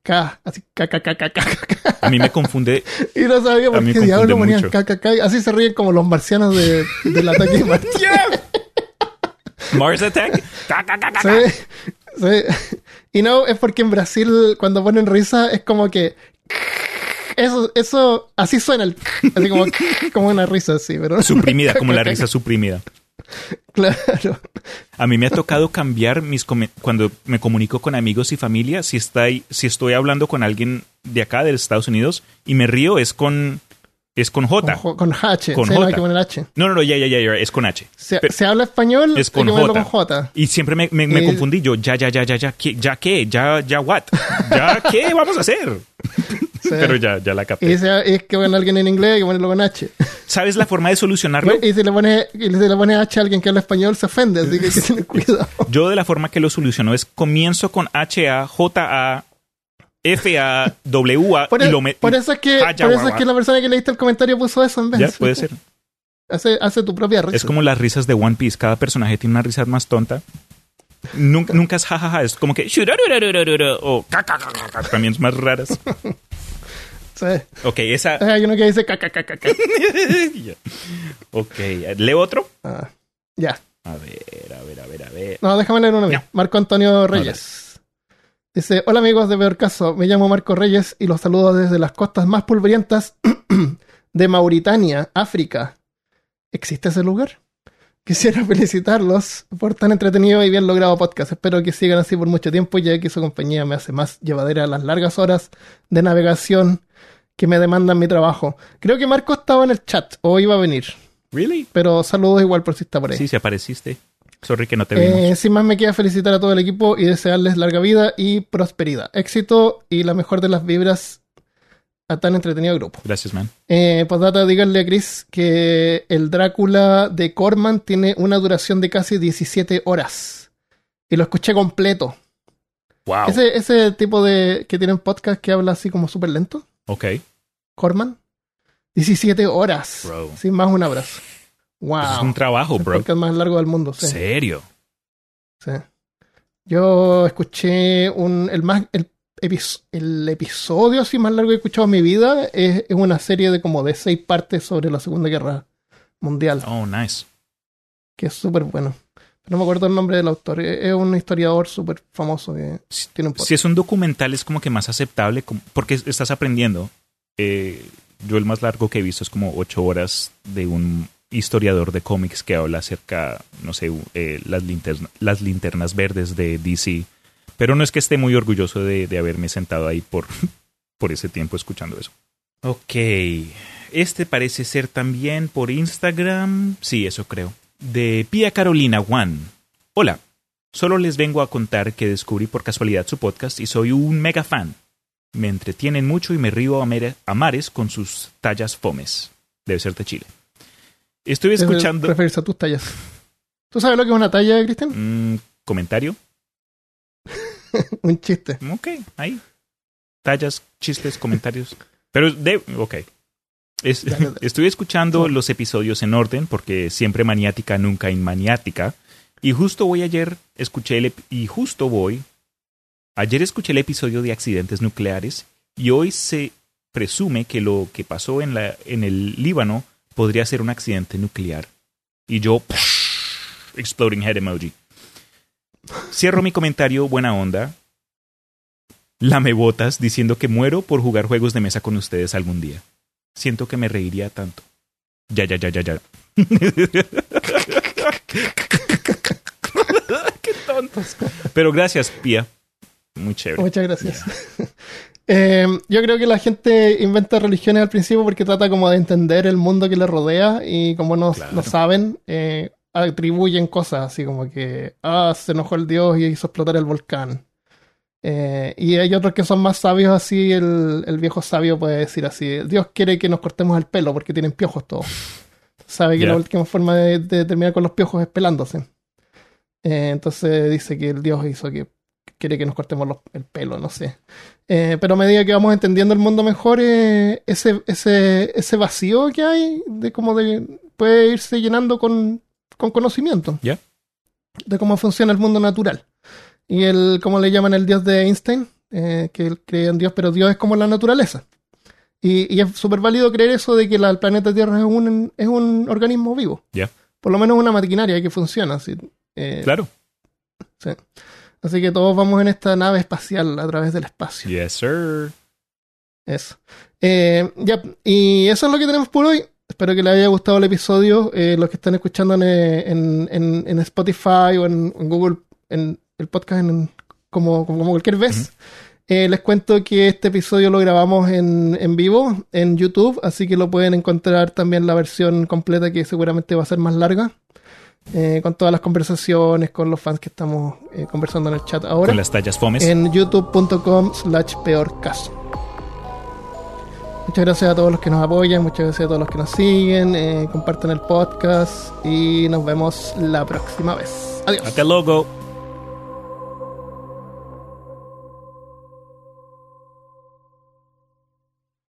K, así K, K, K, K, K, K. A mí me confunde. Y no sabía por qué diablo ponían. K, K, K. Así se ríen como los marcianos de, del ataque de Marte. Mars Attack. Sí, sí. Y no, es porque en Brasil cuando ponen risa es como que... Eso, eso, así suena el... Así como, como una risa así, pero... Suprimida, como la risa suprimida. Claro. A mí me ha tocado cambiar mis cuando me comunico con amigos y familia, si estoy, si estoy hablando con alguien de acá, de Estados Unidos, y me río, es con, es con J. Con, H. Con sí, no, hay J. que poner H. No, no, no, ya, ya, ya, ya, es con H. Se, Pero- se habla español, es con J. con J. Y siempre me, me, me Y- confundí yo, ya, ya, ya, ya, ya, ¿qué? ¿Ya qué? ¿Ya, ya what? ¿Ya qué vamos a hacer? Sí. Pero ya, ya la Y capté. dice, es que bueno, alguien en inglés hay que ponerlo con H. ¿Sabes la forma de solucionarlo? Y si le pone, y si le pone H a alguien que habla español, se ofende, así que hay que tener cuidado. Yo de la forma que lo soluciono es comienzo con H-A, J-A, F-A-W-A Por, y e- lo me... por eso es que, por eso es que la persona que leíste el comentario puso eso en vez. Ya, puede ser. Hace, hace tu propia risa. Es como las risas de One Piece. Cada personaje tiene una risa más tonta. Nunca, nunca es jajaja, es como que o también es más raras. Sí. Ok, esa. Hay uno que dice caca, caca, caca. Ok, ¿leo otro? Ah, ya. A ver, a ver, a ver, a ver. No, déjame leer uno. Ya. Marco Antonio Reyes. Dice, hola amigos de Peor Caso, me llamo Marco Reyes y los saludo desde las costas más pulverientas de Mauritania, África. ¿Existe ese lugar? Quisiera felicitarlos por tan entretenido y bien logrado podcast. Espero que sigan así por mucho tiempo, ya que su compañía me hace más llevadera las largas horas de navegación que me demandan mi trabajo. Creo que Marco estaba en el chat o iba a venir, ¿Really? pero saludos igual por si está por ahí. Sí, si apareciste. Sorry que no te vimos. Eh, sin más me queda felicitar a todo el equipo y desearles larga vida y prosperidad, éxito y la mejor de las vibras a tan entretenido grupo. Gracias, man. Eh, postdata, díganle a Chris que el Drácula de Corman tiene una duración de casi 17 horas. Y lo escuché completo. Wow. Ese, ese tipo de que tienen podcast que habla así como súper lento, Ok. Corman. 17 horas. Bro. Sin más un abrazo. Wow. Eso es un trabajo, Es el bro. más largo del mundo. sí. ¿Serio? Sí. Yo escuché un, el, más, el, el episodio así más largo que he escuchado en mi vida. Es, es una serie de como de seis partes sobre la Segunda Guerra Mundial, Oh, nice. que es súper bueno. No me acuerdo el nombre del autor. Es es un historiador súper famoso que Si- tiene un podcast. Si es un documental es como que más aceptable porque estás aprendiendo. Eh, yo el más largo que he visto es como ocho horas de un historiador de cómics que habla acerca, no sé, eh, las, las linternas verdes de DC. Pero no es que esté muy orgulloso de, haberme sentado ahí por, por ese tiempo escuchando eso. Ok. Este parece ser también por Instagram. Sí, eso creo. De Pia Carolina One. Hola. Solo les vengo a contar que descubrí por casualidad su podcast y soy un mega fan. Me entretienen mucho y me río a, mere- a mares con sus tallas fomes. Debe ser de Chile. Estoy escuchando... referirse a tus tallas. ¿Tú sabes lo que es una talla, Cristian? Mm, ¿Comentario? un chiste. Ok, ahí. Tallas, chistes, comentarios. Pero, de, ok. Es- Dale, dale. estoy escuchando los episodios en orden porque siempre maniática, nunca inmaniática. Y justo voy ayer, escuché el, y justo voy. Ayer escuché el episodio de accidentes nucleares y hoy se presume que lo que pasó en, la, en el Líbano podría ser un accidente nuclear. Y yo, exploding head emoji. Cierro mi comentario, buena onda. Lamebotas diciendo que muero por jugar juegos de mesa con ustedes algún día. Siento que me reiría tanto. Ya, ya, ya, ya, ya. Qué tontos. Pero gracias, Pia. Muy chévere. Muchas gracias. Eh, yo creo que la gente inventa religiones al principio porque trata como de entender el mundo que le rodea y como no, Claro. no saben, eh, atribuyen cosas así como que, ah, se enojó el dios y hizo explotar el volcán. Eh, y hay otros que son más sabios así, el, el viejo sabio puede decir así, Dios quiere que nos cortemos el pelo porque tienen piojos todos. Sabe que Ya. la última forma de, de terminar con los piojos es pelándose. Eh, entonces dice que el dios hizo que quiere que nos cortemos los- el pelo, no sé. Eh, pero a medida que vamos entendiendo el mundo mejor, eh, ese, ese, ese vacío que hay, de como de, puede irse llenando con, con conocimiento. Ya. De cómo funciona el mundo natural. Y el, como le llaman el dios de Einstein, eh, que él cree en Dios, pero Dios es como la naturaleza. Y, y es súper válido creer eso de que la- el planeta Tierra es un, es un organismo vivo. Ya. Por lo menos una maquinaria que funciona. así. Claro. sí. Así que todos vamos en esta nave espacial a través del espacio. Yes, sir. Eso. Eh, ya, y eso es lo que tenemos por hoy. Espero que les haya gustado el episodio. Eh, los que están escuchando en, en, en- en Spotify o en, Google, en el podcast en- como, como cualquier vez. Eh, les cuento que este episodio lo grabamos en, en vivo en YouTube, así que lo pueden encontrar también la versión completa que seguramente va a ser más larga. Eh, con todas las conversaciones, con los fans que estamos eh, conversando en el chat ahora Con las tallas fomes. en youtube.com slash peor caso. Muchas gracias a todos los que nos apoyan, muchas gracias a todos los que nos siguen, eh, compartan el podcast y nos vemos la próxima vez. Adiós. Hasta luego.